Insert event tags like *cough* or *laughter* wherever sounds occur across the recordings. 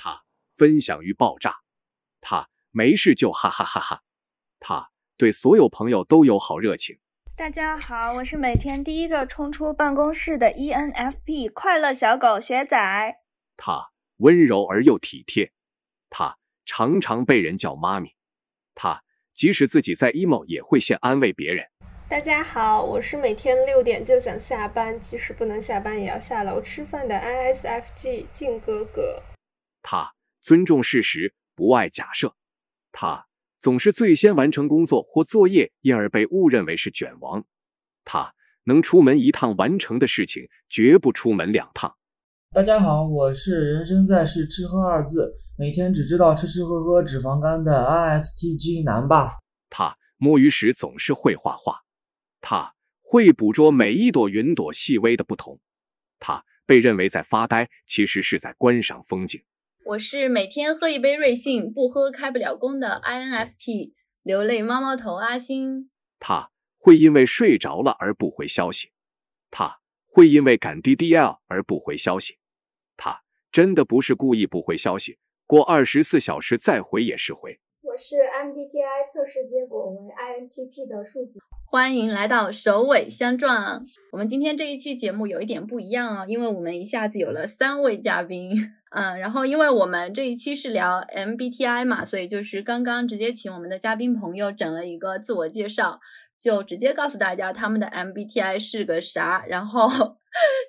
他分享欲爆炸，他没事就哈哈哈哈，他对所有朋友都有好热情。大家好，我是每天第一个冲出办公室的 ENFP 快乐小狗学仔。他温柔而又体贴，他常常被人叫妈咪，他即使自己在 emo 也会先安慰别人。大家好，我是每天六点就想下班，即使不能下班也要下楼吃饭的 ISFG 静哥哥。他尊重事实，不爱假设。他总是最先完成工作或作业，因而被误认为是卷王。他能出门一趟完成的事情，绝不出门两趟。大家好，我是人生在世吃喝二字，每天只知道吃吃喝喝脂肪肝的 ISTG 男吧。他摸鱼时总是会画画。他会捕捉每一朵云朵细微的不同，他被认为在发呆，其实是在观赏风景。我是每天喝一杯瑞幸，不喝开不了工的 INFP 流泪猫猫头阿星。他会因为睡着了而不回消息，他会因为赶 DDL 而不回消息，他真的不是故意不回消息，过二十四小时再回也是回。我是 MBTI 测试结果为 INTP 的数字。欢迎来到首尾相撞。我们今天这一期节目有一点不一样啊，因为我们一下子有了三位嘉宾。嗯，然后因为我们这一期是聊 MBTI 嘛，所以就是刚刚直接请我们的嘉宾朋友整了一个自我介绍，就直接告诉大家他们的 MBTI 是个啥，然后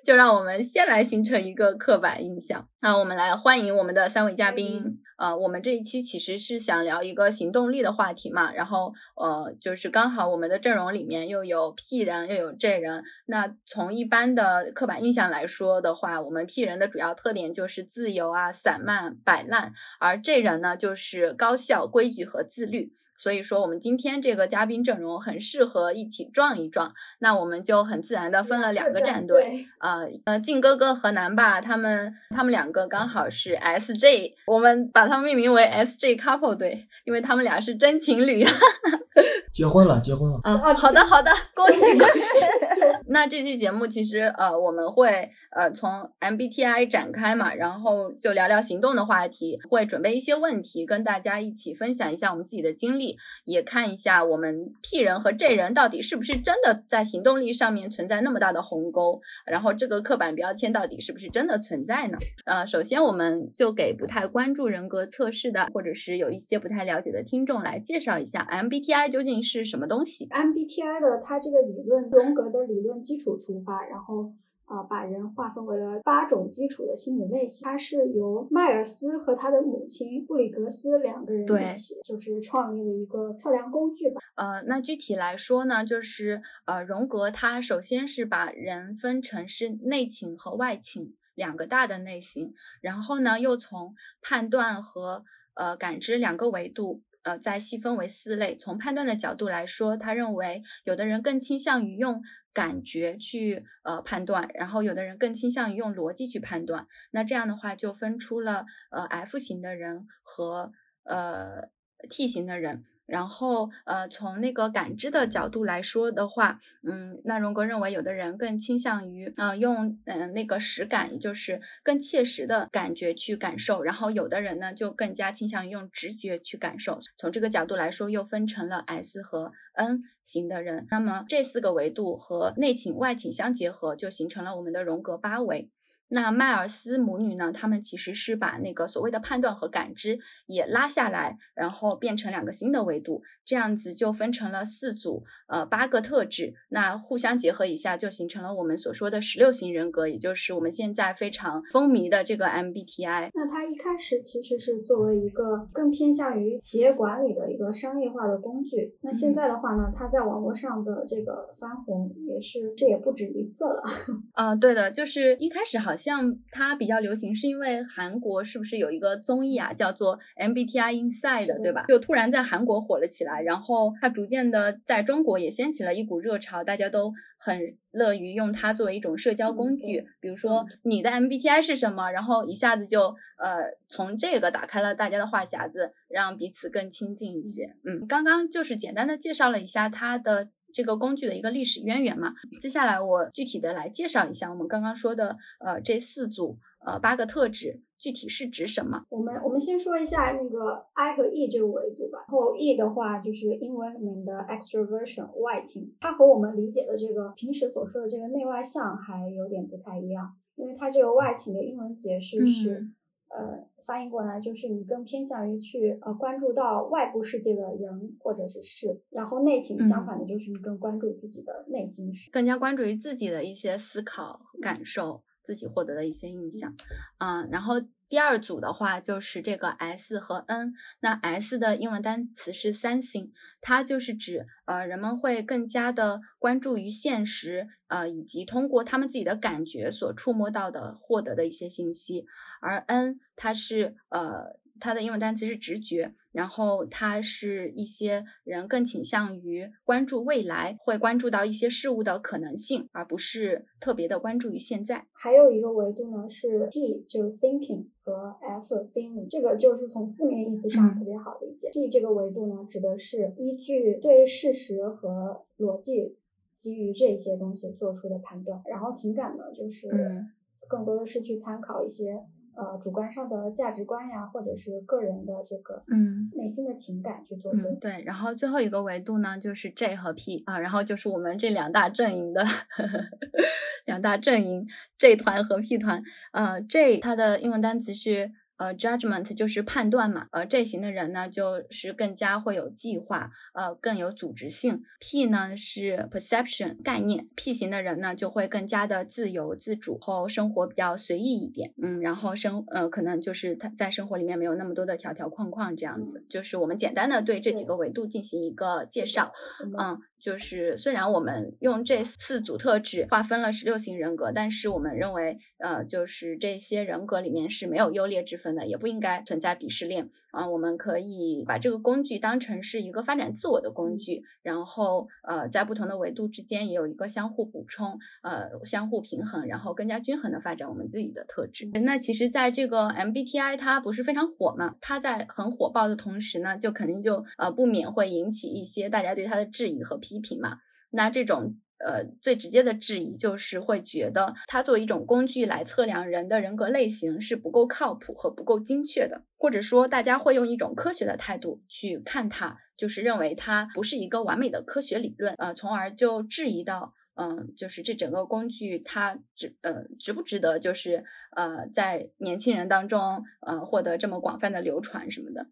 就让我们先来形成一个刻板印象。那我们来欢迎我们的三位嘉宾。呃，我们这一期其实是想聊一个行动力的话题嘛，然后呃，就是刚好我们的阵容里面又有 P 人又有 J 人。那从一般的刻板印象来说的话，我们 P 人的主要特点就是自由啊、散漫、摆烂，而 J 人呢就是高效、规矩和自律。所以说，我们今天这个嘉宾阵容很适合一起撞一撞。那我们就很自然的分了两个战队，呃呃，靖哥哥和南爸他们他们两个刚好是 SJ，我们把他们命名为 SJ Couple 队，因为他们俩是真情侣。*laughs* *laughs* 结婚了，结婚了。啊，好的好的，恭 *laughs* 喜恭喜。*laughs* 那这期节目其实呃我们会呃从 MBTI 展开嘛，然后就聊聊行动的话题，会准备一些问题跟大家一起分享一下我们自己的经历。也看一下我们 P 人和 J 人到底是不是真的在行动力上面存在那么大的鸿沟，然后这个刻板标签到底是不是真的存在呢？呃，首先我们就给不太关注人格测试的，或者是有一些不太了解的听众来介绍一下 MBTI 究竟是什么东西。MBTI 的它这个理论，荣格的理论基础出发，然后。啊，把人划分为了八种基础的心理类型。它是由迈尔斯和他的母亲布里格斯两个人一起，就是创立的一个测量工具吧。呃，那具体来说呢，就是呃，荣格他首先是把人分成是内倾和外倾两个大的类型，然后呢，又从判断和呃感知两个维度。呃，再细分为四类。从判断的角度来说，他认为有的人更倾向于用感觉去呃判断，然后有的人更倾向于用逻辑去判断。那这样的话，就分出了呃 F 型的人和呃 T 型的人。然后，呃，从那个感知的角度来说的话，嗯，那荣格认为有的人更倾向于，呃，用，嗯，那个实感，也就是更切实的感觉去感受，然后有的人呢就更加倾向于用直觉去感受。从这个角度来说，又分成了 S 和 N 型的人。那么这四个维度和内倾外倾相结合，就形成了我们的荣格八维。那迈尔斯母女呢？他们其实是把那个所谓的判断和感知也拉下来，然后变成两个新的维度，这样子就分成了四组，呃，八个特质。那互相结合一下，就形成了我们所说的十六型人格，也就是我们现在非常风靡的这个 MBTI。那它一开始其实是作为一个更偏向于企业管理的一个商业化的工具。那现在的话呢，它在网络上的这个翻红也是，这也不止一次了。啊，*laughs* 对的，就是一开始好像。像它比较流行，是因为韩国是不是有一个综艺啊，叫做 MBTI Inside，对吧？就突然在韩国火了起来，然后它逐渐的在中国也掀起了一股热潮，大家都很乐于用它作为一种社交工具。比如说你的 MBTI 是什么，然后一下子就呃从这个打开了大家的话匣子，让彼此更亲近一些。嗯，刚刚就是简单的介绍了一下它的。这个工具的一个历史渊源嘛。接下来我具体的来介绍一下我们刚刚说的呃这四组呃八个特质具体是指什么。我们我们先说一下那个 I 和 E 这个维度吧。然后 E 的话就是英文里面的 extroversion 外倾，它和我们理解的这个平时所说的这个内外向还有点不太一样，因为它这个外倾的英文解释是。呃，翻译过来就是你更偏向于去呃关注到外部世界的人或者是事，然后内情相反的就是你更关注自己的内心事，更加关注于自己的一些思考感受，自己获得的一些印象，嗯，然后。第二组的话就是这个 S 和 N，那 S 的英文单词是 sensing，它就是指呃人们会更加的关注于现实，呃以及通过他们自己的感觉所触摸到的获得的一些信息，而 N 它是呃。它的英文单词是直觉，然后它是一些人更倾向于关注未来，会关注到一些事物的可能性，而不是特别的关注于现在。还有一个维度呢是 T，就是 thinking 和 F feeling，这个就是从字面意思上特别好理解。T 这个维度呢指的是依据对事实和逻辑基于这些东西做出的判断，然后情感呢就是更多的是去参考一些。呃，主观上的价值观呀，或者是个人的这个嗯内心的情感去做出对。然后最后一个维度呢，就是 J 和 P 啊，然后就是我们这两大阵营的 *laughs* 两大阵营 J 团和 P 团。呃，J 它的英文单词是。呃，judgment 就是判断嘛，呃，这型的人呢，就是更加会有计划，呃，更有组织性。P 呢是 perception 概念，P 型的人呢就会更加的自由自主，后生活比较随意一点，嗯，然后生呃可能就是他在生活里面没有那么多的条条框框这样子。就是我们简单的对这几个维度进行一个介绍，嗯。就是虽然我们用这四组特质划分了十六型人格，但是我们认为，呃，就是这些人格里面是没有优劣之分的，也不应该存在鄙视链啊。我们可以把这个工具当成是一个发展自我的工具，然后呃，在不同的维度之间也有一个相互补充，呃，相互平衡，然后更加均衡的发展我们自己的特质。那其实，在这个 MBTI 它不是非常火嘛？它在很火爆的同时呢，就肯定就呃不免会引起一些大家对它的质疑和批。批评嘛，那这种呃最直接的质疑就是会觉得它作为一种工具来测量人的人格类型是不够靠谱和不够精确的，或者说大家会用一种科学的态度去看它，就是认为它不是一个完美的科学理论，呃，从而就质疑到，嗯，就是这整个工具它值呃值不值得，就是呃在年轻人当中呃获得这么广泛的流传什么的。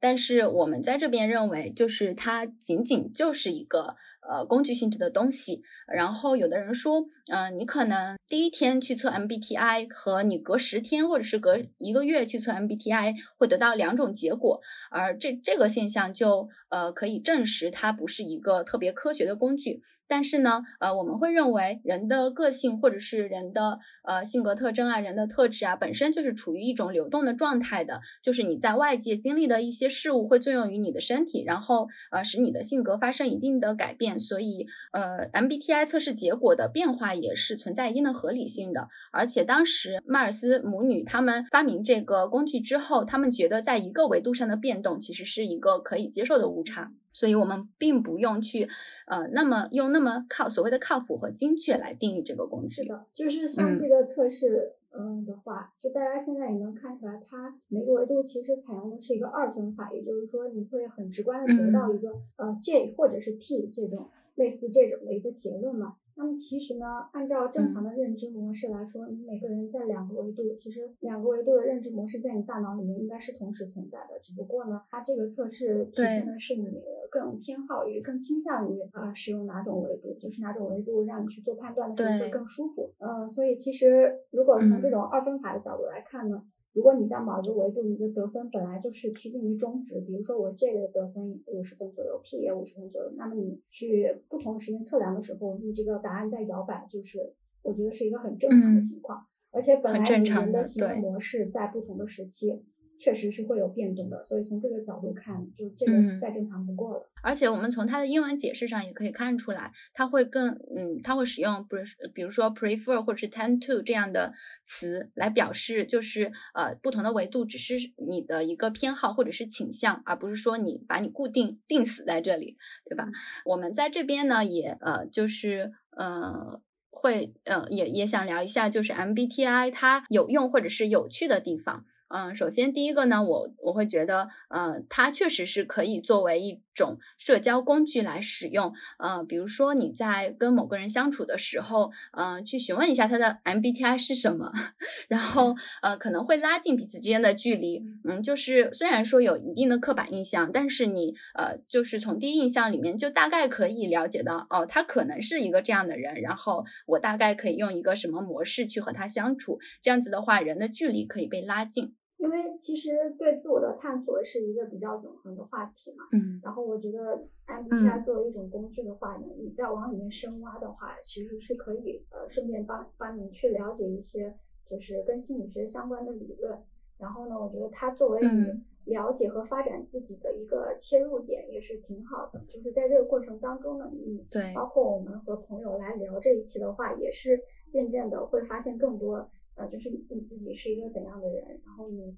但是我们在这边认为，就是它仅仅就是一个呃工具性质的东西。然后有的人说，嗯，你可能第一天去测 MBTI 和你隔十天或者是隔一个月去测 MBTI 会得到两种结果，而这这个现象就呃可以证实它不是一个特别科学的工具。但是呢，呃，我们会认为人的个性或者是人的呃性格特征啊，人的特质啊，本身就是处于一种流动的状态的，就是你在外界经历的一些事物会作用于你的身体，然后呃使你的性格发生一定的改变，所以呃 MBTI 测试结果的变化也是存在一定的合理性的。而且当时迈尔斯母女他们发明这个工具之后，他们觉得在一个维度上的变动其实是一个可以接受的误差。所以，我们并不用去，呃，那么用那么靠所谓的靠谱和精确来定义这个工具。是的，就是像这个测试，嗯的话，就大家现在也能看出来，它每个维度其实采用的是一个二分法，也就是说，你会很直观的得到一个呃 J 或者是 P 这种类似这种的一个结论嘛。那么其实呢，按照正常的认知模式来说，你每个人在两个维度，其实两个维度的认知模式在你大脑里面应该是同时存在的。只不过呢，它这个测试体现的是你更偏好于、更倾向于啊使用哪种维度，就是哪种维度让你去做判断的时候会更舒服。嗯，所以其实如果从这种二分法的角度来看呢。如果你在某一个维度，你的得分本来就是趋近于中值，比如说我这个得分五十分左右，P 也五十分左右，那么你去不同时间测量的时候，你这个答案在摇摆，就是我觉得是一个很正常的情况。而且本来你们的行为模式在不同的时期，确实是会有变动的，所以从这个角度看，就这嗯个再正常不过了。而且我们从它的英文解释上也可以看出来，它会更嗯，它会使用不是比如说 prefer 或者是 tend to 这样的词来表示，就是呃不同的维度只是你的一个偏好或者是倾向，而不是说你把你固定定死在这里，对吧？我们在这边呢也呃就是呃。会，呃，也也想聊一下，就是 MBTI 它有用或者是有趣的地方。嗯，首先第一个呢，我我会觉得，嗯，它确实是可以作为一种社交工具来使用。呃，比如说你在跟某个人相处的时候，呃，去询问一下他的 MBTI 是什么，*laughs* 然后呃，可能会拉近彼此之间的距离。嗯，就是虽然说有一定的刻板印象，但是你呃，就是从第一印象里面就大概可以了解到，哦，他可能是一个这样的人，然后我大概可以用一个什么模式去和他相处。这样子的话，人的距离可以被拉近。因为其实对自我的探索是一个比较永恒的话题嘛，嗯。然后我觉得。MBTI 作为一种工具的话呢，你再往里面深挖的话，其实是可以呃顺便帮帮你去了解一些就是跟心理学相关的理论。然后呢，我觉得它作为嗯。你了解和发展自己的一个切入点也是挺好的。就是在这个过程当中呢，你对。包括我们和朋友来聊这一期的话，也是渐渐的会发现更多，呃，就是你自己是一个怎样的人，然后你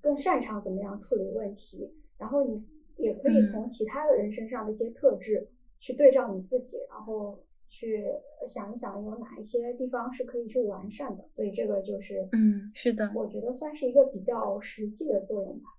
更擅长怎么样处理问题，然后你也可以嗯从其他的人身上的一些特质去对照你自己，然后去想一想有哪一些地方是可以去完善的。所以这个就是，嗯，是的，我觉得算是一个比较实际的作用吧。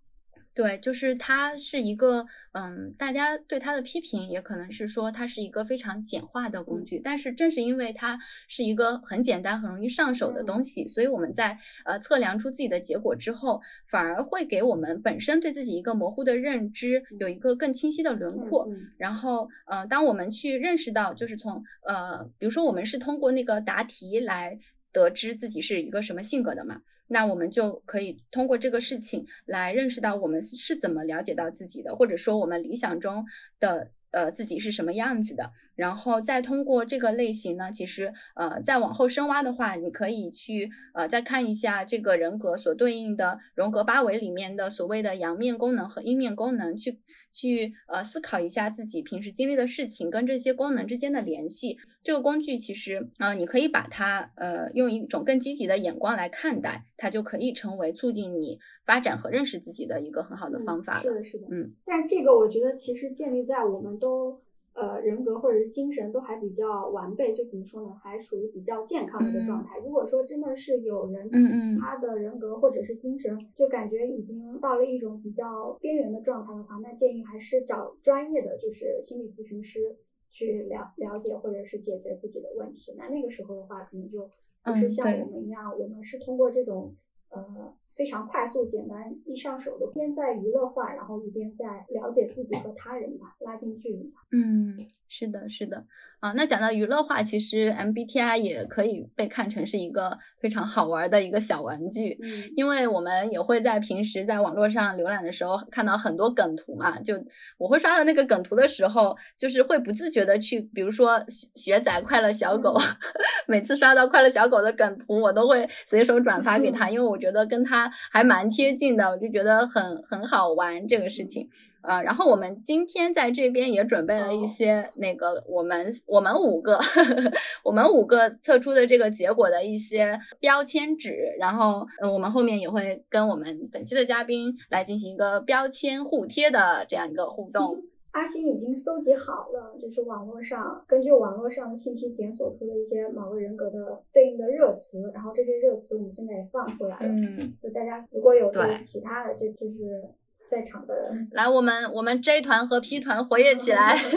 对，就是它是一个，嗯，大家对它的批评也可能是说它是一个非常简化的工具，但是正是因为它是一个很简单、很容易上手的东西，所以我们在呃测量出自己的结果之后，反而会给我们本身对自己一个模糊的认知有一个更清晰的轮廓。嗯。然后，呃，当我们去认识到，就是从呃，比如说我们是通过那个答题来得知自己是一个什么性格的嘛，那我们就可以通过这个事情来认识到我们是怎么了解到自己的，或者说我们理想中的呃自己是什么样子的，然后再通过这个类型呢，其实呃再往后深挖的话，你可以去呃再看一下这个人格所对应的荣格八维里面的所谓的阳面功能和阴面功能，去去呃思考一下自己平时经历的事情跟这些功能之间的联系。这个工具其实呃你可以把它呃用一种更积极的眼光来看待，它就可以成为促进你发展和认识自己的一个很好的方法了。嗯是的，是的，嗯。但这个我觉得其实建立在我们都呃人格或者是精神都还比较完备，就怎么说呢，还属于比较健康的一个状态。如果说真的是有人，嗯嗯他的人格或者是精神就感觉已经到了一种比较边缘的状态的话，那建议还是找专业的就是心理咨询师去了了解或者是解决自己的问题。那那个时候的话，可能就不是像我们一样，我们是通过这种呃非常快速、简单、易上手的，一边在娱乐化，然后一边在了解自己和他人吧，拉近距离吧。嗯，是的，是的，啊，那讲到娱乐化，其实 MBTI 也可以被看成是一个非常好玩的一个小玩具，嗯。因为我们也会在平时在网络上浏览的时候看到很多梗图嘛，就我会刷到那个梗图的时候，就是会不自觉的去，比如说学学仔快乐小狗，*laughs* 每次刷到快乐小狗的梗图，我都会随手转发给 *laughs* 他，因为我觉得跟他还蛮贴近的，我就觉得很很好玩这个事情。呃，然后我们今天在这边也准备了一些那个我们我们五个 *laughs* 我们五个测出的这个结果的一些标签纸，然后呃我们后面也会跟我们本期的嘉宾来进行一个标签互贴的这样一个互动。*laughs* 阿星已经搜集好了，就是网络上根据网络上的信息检索出的一些某个人格的对应的热词，然后这些热词我们现在也放出来了。嗯，就大家如果有对对其他的，这就是在场的来，我们我们 J 团和 P 团活跃起来。*laughs* *laughs*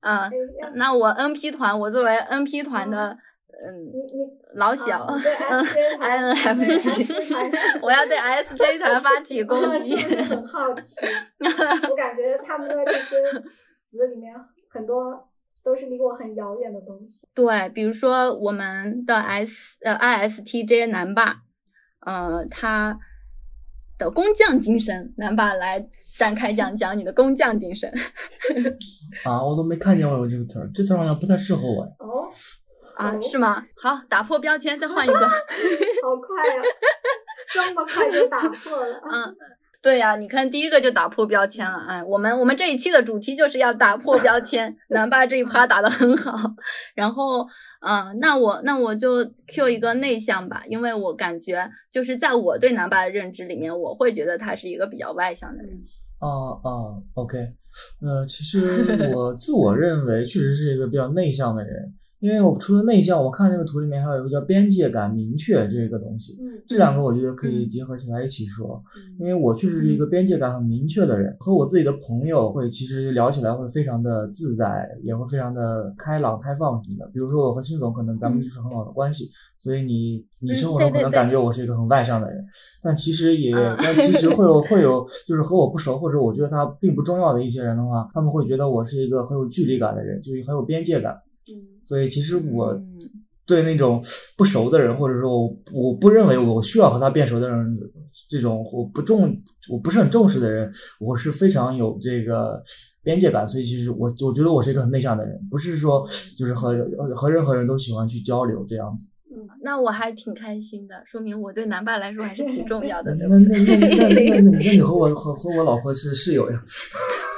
啊，哎要那我 NP 团，我作为 NP 团的，嗯，你你老小啊对 SJ 团 INFP 团我要对 ISJ *laughs* 团发起攻击。是不是很好奇？我感觉他们的这些词里面很多都是离我很遥远的东西。对，比如说我们的 S 呃 ISTJ 男霸，呃，他的工匠精神，男霸来展开讲讲你的工匠精神。*laughs* 啊，我都没看见我有这个词儿，这词儿好像不太适合我。哦，啊，是吗？好，打破标签，再换一个。*laughs* 好快呀，这么快就打破了。嗯，对呀，你看第一个就打破标签了。哎，我们我们这一期的主题就是要打破标签。*laughs* 南爸这一趴打得很好。然后，嗯，那我那我就 Q 一个内向吧，因为我感觉就是在我对南爸的认知里面，我会觉得他是一个比较外向的人。哦哦，OK，呃，其实我自我认为确实是一个比较内向的人。因为我除了内向，我看这个图里面还有一个叫边界感明确这个东西，这两个我觉得可以结合起来一起说。因为我确实是一个边界感很明确的人，和我自己的朋友会其实聊起来会非常的自在，也会非常的开朗开放什么的。比如说我和辛总可能咱们就是很好的关系，所以你你生活中可能感觉我是一个很外向的人，但其实也但其实会有会有就是和我不熟或者我觉得他并不重要的一些人的话，他们会觉得我是一个很有距离感的人，就是很有边界感。所以其实我对那种不熟的人，或者说我我不认为我需要和他变熟的人，这种我不重我不是很重视的人，我是非常有这个边界感。所以其实我我觉得我是一个很内向的人，不是说就是和和任何人都喜欢去交流这样子。嗯，那我还挺开心的，说明我对男爸来说还是挺重要的。*laughs* 那那那那那那那你和我和和我老婆是室友呀？*laughs*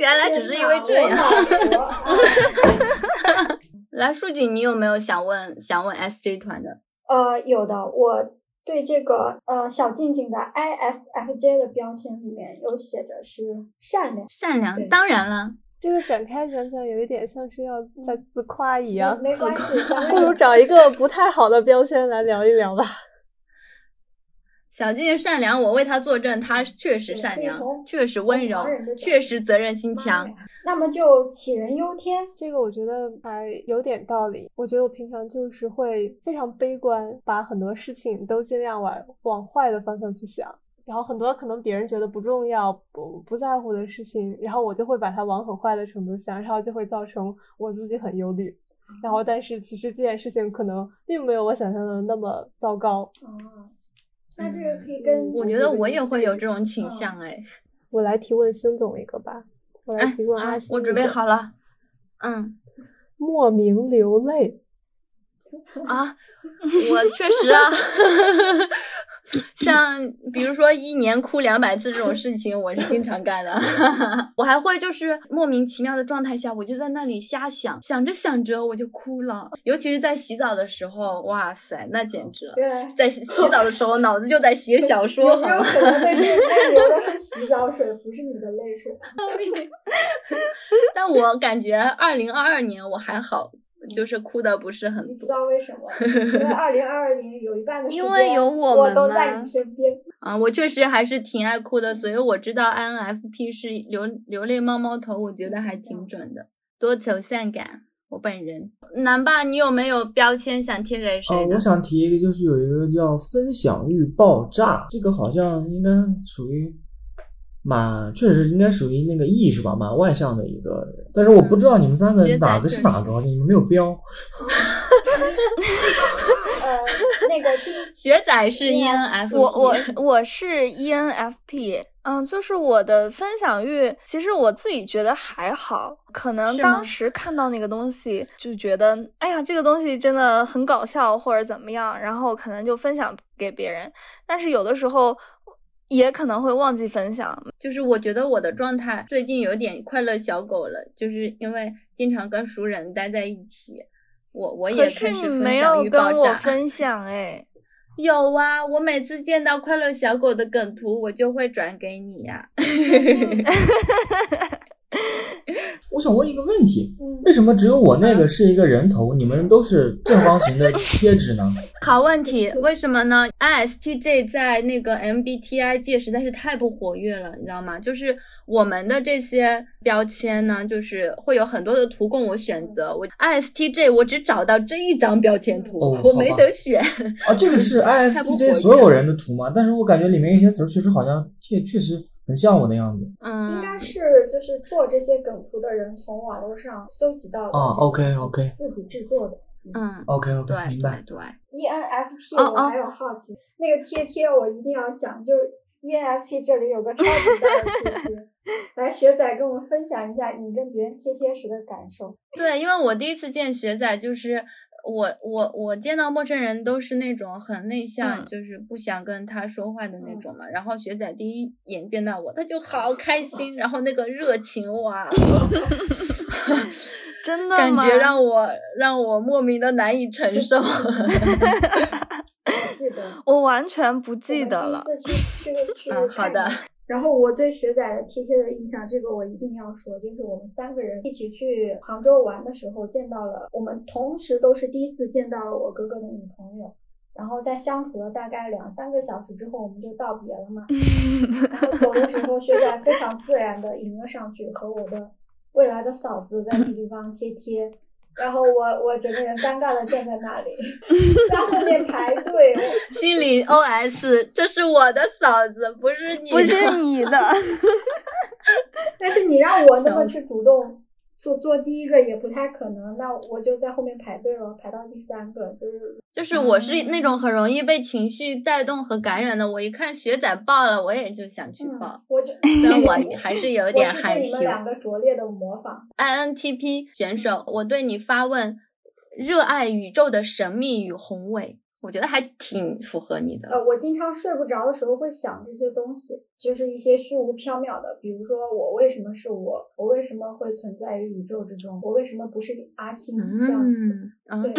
原来只是因为这样。*laughs* *laughs* 来，树锦，你有没有想问想问 SJ 团的？呃，有的。我对这个呃小静静的 ISFJ 的标签里面有写着是善良。善良，当然了。这个展开讲讲，有一点像是要在自夸一样。没关系，*laughs* 不如找一个不太好的标签来聊一聊吧。小静善良，我为他作证，他确实善良，确实温柔，确实责任心强。那么就杞人忧天，这个我觉得还有点道理。我觉得我平常就是会非常悲观，把很多事情都尽量往往坏的方向去想，然后很多可能别人觉得不重要、不不在乎的事情，然后我就会把它往很坏的程度想，然后就会造成我自己很忧虑。然后，但是其实这件事情可能并没有我想象的那么糟糕。那这个可以跟我觉得我也会有这种倾向哎，我来提问孙总一个吧，我来提问阿星，我准备好了，嗯，莫名流泪啊，我确实啊。*laughs* 像比如说一年哭两百次这种事情，我是经常干的。*laughs* 我还会就是莫名其妙的状态下，我就在那里瞎想，想着想着我就哭了。尤其是在洗澡的时候，哇塞，那简直了！在洗澡的时候，脑子就在写小说。有没有可能那是那流的是洗澡水，不是你的泪水？*laughs* 但我感觉二零二二年我还好。就是哭的不是很多，你知道为什么？因为 *laughs* 二零二二年有一半的时间，因为有我们都在你身边。啊，我确实还是挺爱哭的，所以我知道 INFP 是流流泪猫猫头，我觉得还挺准的。多愁善感，我本人。南爸，你有没有标签想贴给谁？哦，我想提一个，就是有一个叫分享欲爆炸，这个好像应该属于。蛮确实应该属于那个 E 是吧？蛮外向的一个人，但是我不知道你们三个哪个是哪个，好像你们没有标。*laughs* 呃，那个 *laughs* 学仔是 ENFP，我我我是 ENFP，嗯，就是我的分享欲，其实我自己觉得还好，可能当时看到那个东西就觉得，哎呀，这个东西真的很搞笑或者怎么样，然后可能就分享给别人，但是有的时候。也可能会忘记分享，就是我觉得我的状态最近有点快乐小狗了，就是因为经常跟熟人待在一起，我我也开始分享欲爆炸。可是你没有跟我分享哎，*laughs* 有啊，我每次见到快乐小狗的梗图，我就会转给你呀。*laughs* *laughs* *laughs* 我想问一个问题，为什么只有我那个是一个人头，你们都是正方形的贴纸呢？*laughs* 好问题，为什么呢？ISTJ 在那个 MBTI 界实在是太不活跃了，你知道吗？就是我们的这些标签呢，就是会有很多的图供我选择。我 ISTJ 我只找到这一张标签图，我没得选。啊，这个是 *laughs* ISTJ 所有人的图吗？但是我感觉里面一些词儿确实好像贴确实。很像我的样子，嗯，应该是就是做这些梗图的人从网络上搜集到的啊，OK OK，自己制作的，嗯，OK OK，对，明白。对，ENFP，我还有好奇，那个贴贴我一定要讲，就是 ENFP 这里有个超级大的贴贴，来学仔跟我们分享一下你跟别人贴贴时的感受。对，因为我第一次见学仔，就是我我我见到陌生人都是那种很内向，就是不想跟他说话的那种嘛。然后学仔第一眼见到我，他就好开心，然后那个热情哇，*laughs* 真的感觉让我让我莫名的难以承受。*laughs* *laughs* 记得，我完全不记得了。第一次去去去嗯，好的。然后我对学仔的贴贴的印象，这个我一定要说，就是我们三个人一起去杭州玩的时候，见到了我们同时都是第一次见到了我哥哥的女朋友。然后在相处了大概两三个小时之后，我们就道别了嘛。*laughs* 然后走的时候，学仔非常自然的迎了上去，和我的未来的嫂子在那地方贴贴。然后我我整个人尴尬的站在那里，*laughs* 在后面排队，心里 OS：这是我的嫂子，不是你，不是你的。*laughs* 但是你让我那么去主动。*laughs* 做做第一个也不太可能，那我就在后面排队了，排到第三个，就是就是我是那种很容易被情绪带动和感染的，我一看学仔报了，我也就想去报，我就但我 *laughs* 还是有点害羞。你们两个拙劣的模仿，INTP 选手，我对你发问：热爱宇宙的神秘与宏伟。我觉得还挺符合你的。呃，我经常睡不着的时候会想这些东西，就是一些虚无缥缈的，比如说我为什么是我，我为什么会存在于宇宙之中，我为什么不是阿星这样子。对，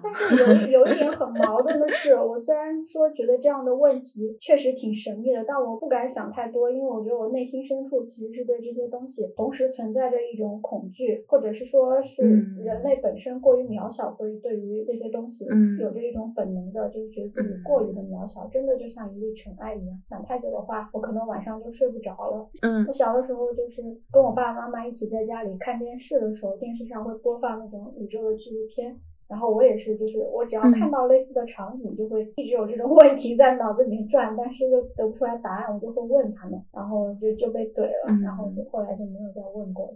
但是有有一点很矛盾的是，我虽然说觉得这样的问题确实挺神秘的，但我不敢想太多，因为我觉得我内心深处其实是对这些东西同时存在着一种恐惧，或者是说是人类本身过于渺小，所以对于这些东西有着一种本能的，就是觉得自己过于的渺小，真的就像一粒尘埃一样。想太久的话，我可能晚上就睡不着了。嗯，我小的时候就是跟我爸爸妈妈一起在家里看电视的时候，电视上会播放那种宇宙的纪录片。然后我也是，就是我只要看到类似的场景，就会一直有这种 *laughs* 问题在脑子里面转，但是又得不出来答案，我就会问他们，然后就就被怼了，然后就后来就没有再问过了，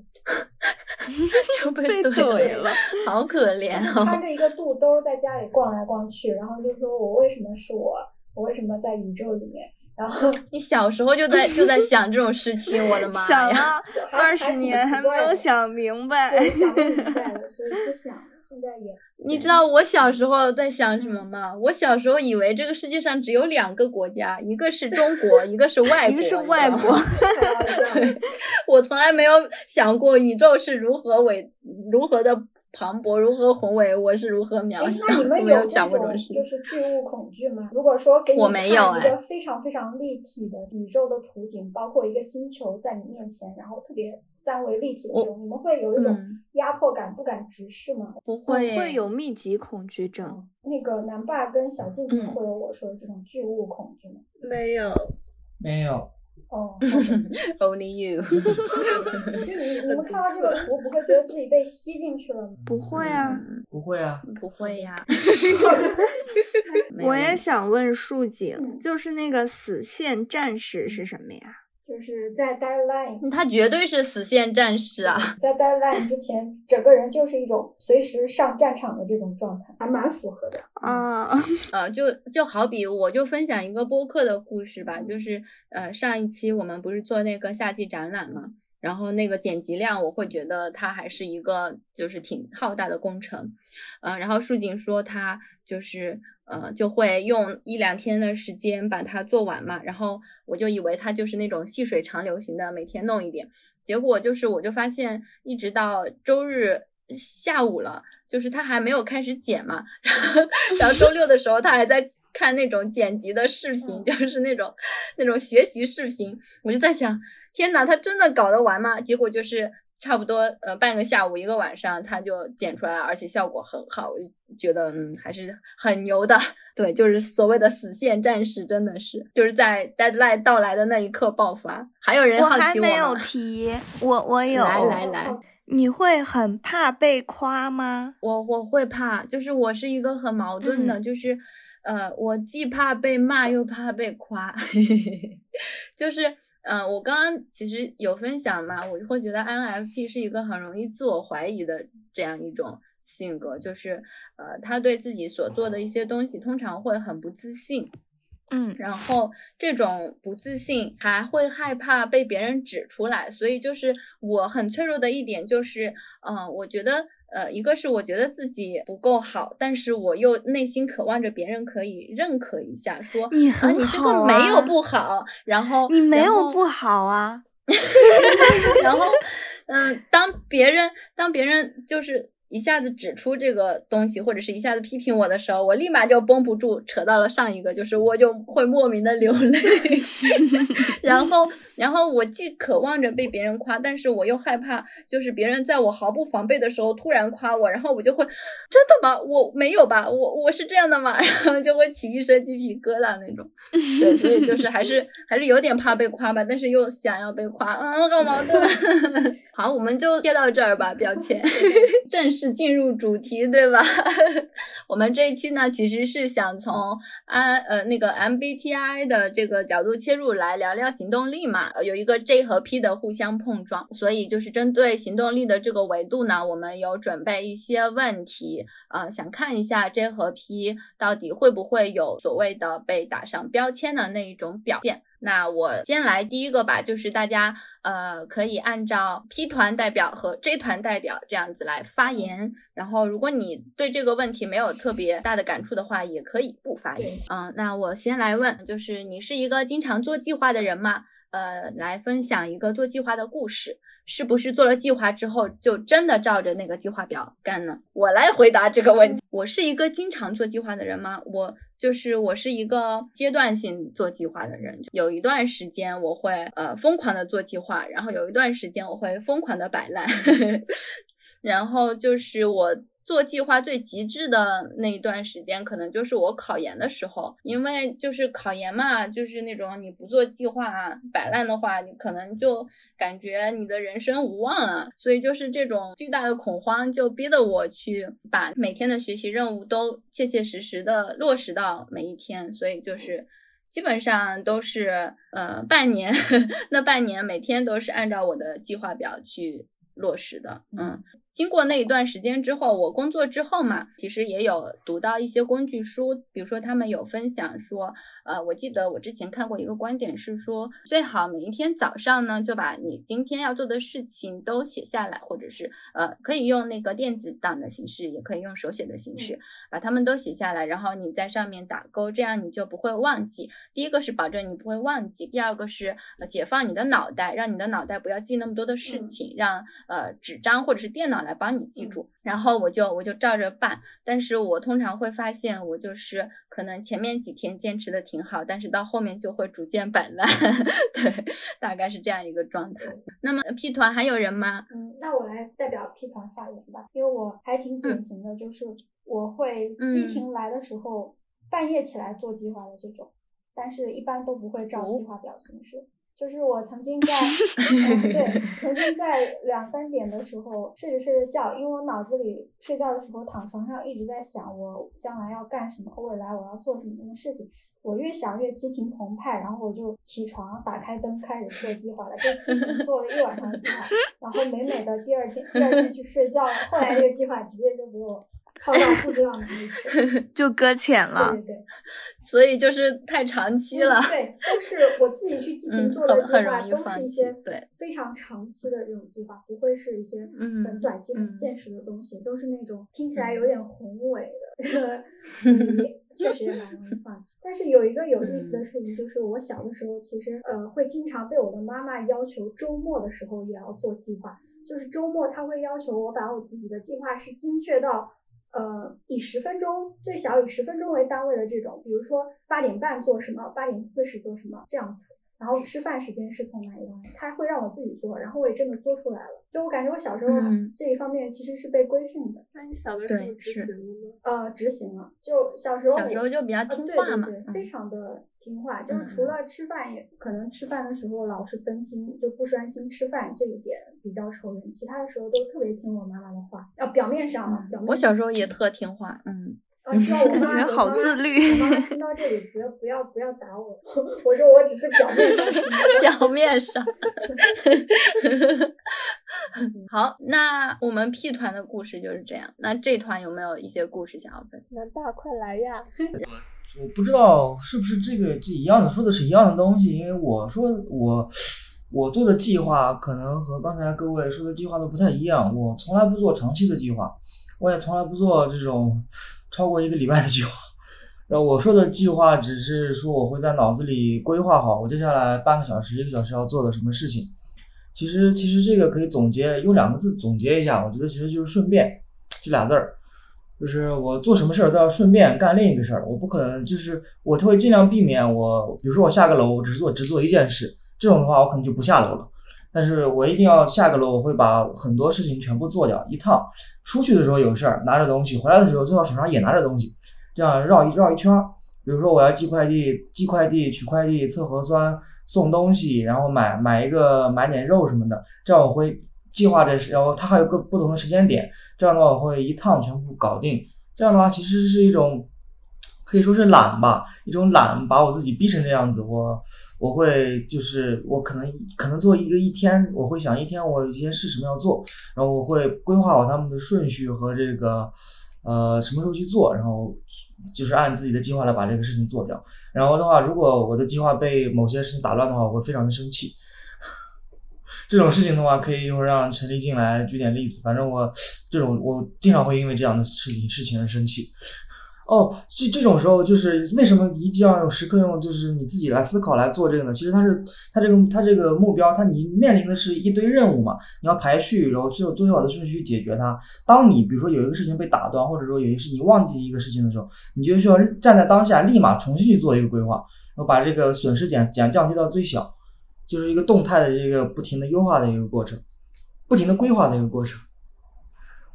*laughs* 就被怼了，好可怜哦。穿着一个肚兜在家里逛来逛去，然后就说我为什么是我，我为什么在宇宙里面？然后你小时候就在就在想这种事情，我的妈呀！想了二十年还没有想明白，想不明白了，所以不想了。现在也，你知道我小时候在想什么吗？我小时候以为这个世界上只有两个国家，一个是中国，一个是 *laughs* 外国。一个是外国。*laughs* *laughs* 对，我从来没有想过宇宙是如何伟，如何的。磅礴如何宏伟，我是如何渺小。那你们有这种就是巨物恐惧吗？如果说给你看一个非常非常立体的宇宙的图景，包括一个星球在你面前，然后特别三维立体的这种，你们会有一种压迫感，不敢直视吗？不会，会有密集恐惧症。那个南爸跟小静静会有我说的这种巨物恐惧吗？没有，没有。哦，*laughs* Only you。*laughs* 就你你们看到这个图，不会觉得自己被吸进去了吗？不会啊，不会啊，不会呀。*laughs* 我也想问树井，就是那个死线战士是什么呀？就是在 deadline，他绝对是死线战士啊！*laughs* 在 deadline 之前，整个人就是一种随时上战场的这种状态，还蛮符合的啊。呃，就就好比我就分享一个播客的故事吧，就是呃上一期我们不是做那个夏季展览嘛，然后那个剪辑量我会觉得它还是一个就是挺浩大的工程，嗯，然后树景说他就是。呃，就会用一两天的时间把它做完嘛，然后我就以为它就是那种细水长流型的，每天弄一点。结果就是，我就发现，一直到周日下午了，就是他还没有开始剪嘛，然后周六的时候，他还在看那种剪辑的视频，就是那种那种学习视频。我就在想，天呐，他真的搞得完吗？结果就是。差不多呃半个下午一个晚上他就剪出来了，而且效果很好，我就觉得嗯还是很牛的。*laughs* 对，就是所谓的死线战士，真的是就是在 deadline 到来的那一刻爆发。还有人好奇我还没有提，我我有来来来，你会很怕被夸吗？我我会怕，就是我是一个很矛盾的，就是呃我既怕被骂又怕被夸，*laughs* 就是。嗯，我刚刚其实有分享嘛，我就会觉得 INFP 是一个很容易自我怀疑的这样一种性格，就是呃，他对自己所做的一些东西通常会很不自信，嗯，然后这种不自信还会害怕被别人指出来，所以就是我很脆弱的一点就是，嗯，我觉得，呃，一个是我觉得自己不够好，但是我又内心渴望着别人可以认可一下，说你很好，你这个没有不好，然后你没有不好啊，*laughs* 然后，嗯，当别人当别人就是。一下子指出这个东西，或者是一下子批评我的时候，我立马就绷不住，扯到了上一个，就是我就会莫名的流泪。*laughs* 然后，然后我既渴望着被别人夸，但是我又害怕，就是别人在我毫不防备的时候突然夸我，然后我就会真的吗？我没有吧？我我是这样的吗？*laughs* 然后就会起一身鸡皮疙瘩那种。对，所以就是还是还是有点怕被夸吧，但是又想要被夸，嗯，好矛盾。*laughs* 好，我们就贴到这儿吧，标签 *laughs* *laughs* 正式。进入主题对吧？*laughs* 我们这一期呢，其实是想从安呃那个 MBTI 的这个角度切入来聊聊行动力嘛，有一个 J 和 P 的互相碰撞，所以就是针对行动力的这个维度呢，我们有准备一些问题，呃，想看一下 J 和 P 到底会不会有所谓的被打上标签的那一种表现。那我先来第一个吧，就是大家呃可以按照 P 团代表和 J 团代表这样子来发言，然后如果你对这个问题没有特别大的感触的话，也可以不发言。嗯，那我先来问，就是你是一个经常做计划的人吗？呃，来分享一个做计划的故事，是不是做了计划之后就真的照着那个计划表干呢？我来回答这个问题，我是一个经常做计划的人吗？我。就是我是一个阶段性做计划的人，有一段时间我会呃疯狂的做计划，然后有一段时间我会疯狂的摆烂，*laughs* 然后就是我。做计划最极致的那一段时间，可能就是我考研的时候，因为就是考研嘛，就是那种你不做计划摆烂的话，你可能就感觉你的人生无望了。所以就是这种巨大的恐慌，就逼得我去把每天的学习任务都切切实实的落实到每一天。所以就是基本上都是呃半年，*laughs* 那半年每天都是按照我的计划表去落实的，嗯。经过那一段时间之后，我工作之后嘛，其实也有读到一些工具书，比如说他们有分享说，呃，我记得我之前看过一个观点是说，最好每一天早上呢，就把你今天要做的事情都写下来，或者是呃，可以用那个电子档的形式，也可以用手写的形式，把它们都写下来，然后你在上面打勾，这样你就不会忘记。第一个是保证你不会忘记，第二个是呃解放你的脑袋，让你的脑袋不要记那么多的事情，让呃纸张或者是电脑。来帮你记住，然后我就我就照着办，但是我通常会发现，我就是可能前面几天坚持的挺好，但是到后面就会逐渐摆烂，*laughs* 对，大概是这样一个状态。那么 P 团还有人吗？嗯，那我来代表 P 团发言吧，因为我还挺典型的，就是我会激情来的时候半夜起来做计划的这种，但是一般都不会照计划表形式。就是我曾经在，对，*laughs* 曾经在两三点的时候睡着睡着觉，因为我脑子里睡觉的时候躺床上一直在想我将来要干什么，未来我要做什么样的事情。我越想越激情澎湃，然后我就起床打开灯开始做计划了，就激情做了一晚上的计划，然后美美的第二天第二天去睡觉了。后来这个计划直接就给我。抛到不知道哪里去，*laughs* 就搁浅了。对对对，所以就是太长期了。对，都是我自己去 *laughs* 激情做的计划，都是一些对非常长期的这种计划，不会是一些很短期、很现实的东西，都是那种听起来有点宏伟的，*laughs* 确实也蛮容易放弃。但是有一个有意思的事情，就是我小的时候，其实呃会经常被我的妈妈要求周末的时候也要做计划，就是周末她会要求我把我自己的计划是精确到。呃，以十分钟最小以十分钟为单位的这种，比如说八点半做什么，八点四十做什么这样子，然后吃饭时间是从哪里来，他会让我自己做，然后我也真的做出来了。就我感觉我小时候这一方面其实是被规训的。那你小的时候执行了吗？呃，执行了。就小时候小时候就比较听话嘛，非常的听话。就是除了吃饭，也可能吃饭的时候老是分心，就不专心吃饭这一点。比较愁人，其他的时候都特别听我妈妈的话。啊，表面上啊，表面我小时候也特听话，嗯。啊，希望我妈人好自律。我妈妈 *laughs* 听到这里，不要不要不要打我。*laughs* 我说我只是表面上。*laughs* 表面上。好，那我们 P 团的故事就是这样。那这团有没有一些故事想要分？南大，快来呀！我我不知道是不是这个这一样的，说的是一样的东西，因为我说我我做的计划可能和刚才各位说的计划都不太一样，我从来不做长期的计划，我也从来不做这种超过一个礼拜的计划。*laughs* 然后我说的计划只是说我会在脑子里规划好我接下来半个小时、一个小时要做的什么事情。其实其实这个可以总结用两个字总结一下，我觉得其实就是顺便 *laughs* 这俩字儿。就是我做什么事儿都要顺便干另一个事儿，我不可能就是我会尽量避免我，比如说我下个楼，我只做只做一件事，这种的话我可能就不下楼了。但是我一定要下个楼，我会把很多事情全部做掉一趟。出去的时候有事儿拿着东西，回来的时候最好手上也拿着东西。这样绕一绕一圈儿，比如说我要寄快递、寄快递、取快递、测核酸、送东西，然后买买一个买点肉什么的，这样我会计划着，然后它还有个不同的时间点，这样的话我会一趟全部搞定。这样的话其实是一种可以说是懒吧，一种懒把我自己逼成这样子。我我会就是我可能可能做一个一天，我会想一天我有一些事什么要做，然后我会规划好他们的顺序和这个。呃，什么时候去做？然后就是按自己的计划来把这个事情做掉。然后的话，如果我的计划被某些事情打乱的话，我会非常的生气。*laughs* 这种事情的话，可以一会儿让陈立进来举点例子。反正我这种，我经常会因为这样的事情事情而生气。哦，这这种时候就是为什么一定要用时刻用，就是你自己来思考来做这个呢？其实它是它这个它这个目标，它你面临的是一堆任务嘛，你要排序，然后最后最好的顺序去解决它。当你比如说有一个事情被打断，或者说有一个事你忘记一个事情的时候，你就需要站在当下，立马重新去做一个规划，然后把这个损失减减降低到最小，就是一个动态的这个不停的优化的一个过程，不停的规划的一个过程。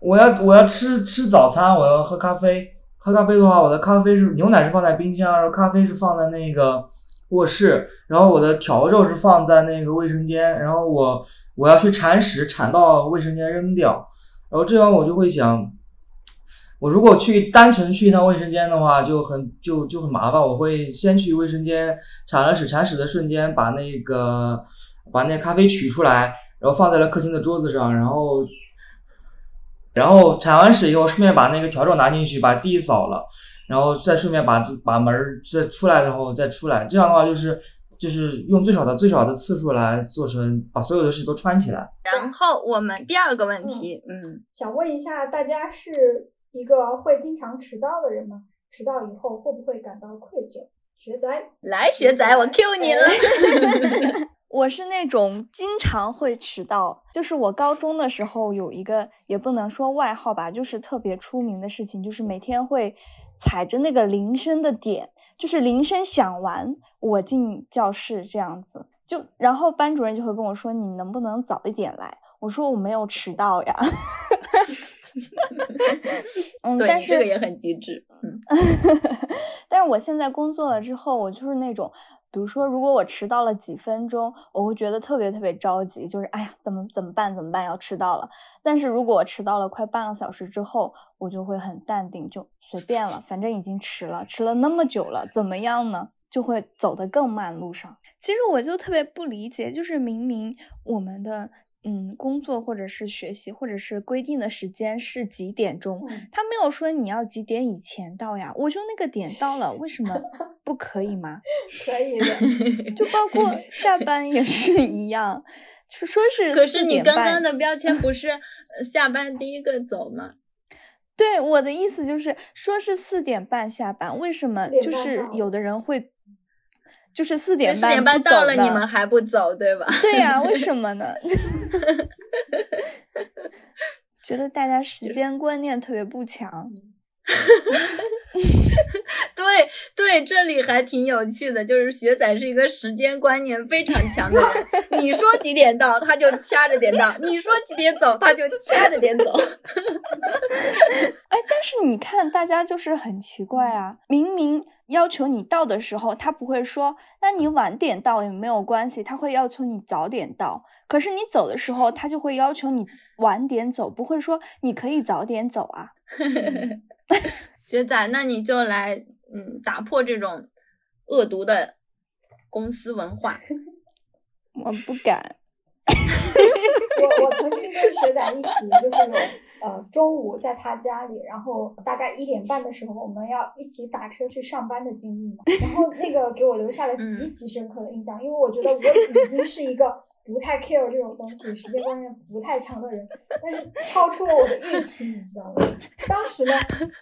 我要我要吃吃早餐，我要喝咖啡。喝咖啡的话，我的咖啡是牛奶是放在冰箱，然后咖啡是放在那个卧室，然后我的笤帚是放在那个卫生间，然后我我要去铲屎，铲到卫生间扔掉，然后这样我就会想，我如果去单纯去一趟卫生间的话，就很就就很麻烦，我会先去卫生间铲了屎，铲屎的瞬间把那个把那咖啡取出来，然后放在了客厅的桌子上，然后。然后铲完屎以后，顺便把那个笤帚拿进去，把地扫了，然后再顺便把把门再出来，然后再出来。这样的话，就是就是用最少的最少的次数来做成，把所有的事都穿起来。然后我们第二个问题，嗯，想问一下大家，是一个会经常迟到的人吗？迟到以后会不会感到愧疚？学仔，来学仔，我 Q 你了。*laughs* *laughs* *laughs* 我是那种经常会迟到，就是我高中的时候有一个，也不能说外号吧，就是特别出名的事情，就是每天会踩着那个铃声的点，就是铃声响完我进教室这样子，就然后班主任就会跟我说你能不能早一点来，我说我没有迟到呀。*laughs* 嗯，但是这个也很机智，嗯，*laughs* 但是我现在工作了之后，我就是那种。比如说，如果我迟到了几分钟，我会觉得特别特别着急，就是哎呀，怎么怎么办？怎么办？要迟到了。但是如果我迟到了快半个小时之后，我就会很淡定，就随便了，反正已经迟了，迟了那么久了，怎么样呢？就会走得更慢路上。其实我就特别不理解，就是明明我们的。嗯，工作或者是学习，或者是规定的时间是几点钟？他没有说你要几点以前到呀，我就那个点到了，为什么 *laughs* 不可以吗？可以的，*laughs* 就包括下班也是一样，说是。可是你刚刚的标签不 *laughs* 是下班第一个走吗？对，我的意思就是说是四点半下班，为什么就是有的人会？就是四点半，四点半到了，你们还不走，对吧？对呀，为什么呢？*laughs* 觉得大家时间观念特别不强。*laughs* 对对，这里还挺有趣的，就是学仔是一个时间观念非常强的人。你说几点到，他就掐着点到；你说几点走，他就掐着点走。*laughs* 哎，但是你看，大家就是很奇怪啊，明明。要求你到的时候，他不会说，那你晚点到也没有关系，他会要求你早点到。可是你走的时候，他就会要求你晚点走，不会说你可以早点走啊。*laughs* 学仔，那你就来，嗯，打破这种恶毒的公司文化。*laughs* 我不敢。*laughs* 我我曾经跟学仔一起，就是呃中午在他家里，然后大概一点半的时候我们要一起打车去上班的经历嘛，然后那个给我留下了极其深刻的印象，因为我觉得我已经是一个。不太 care 这种东西，时间观念不太强的人，但是超出了我的预期，你知道吗？当时呢，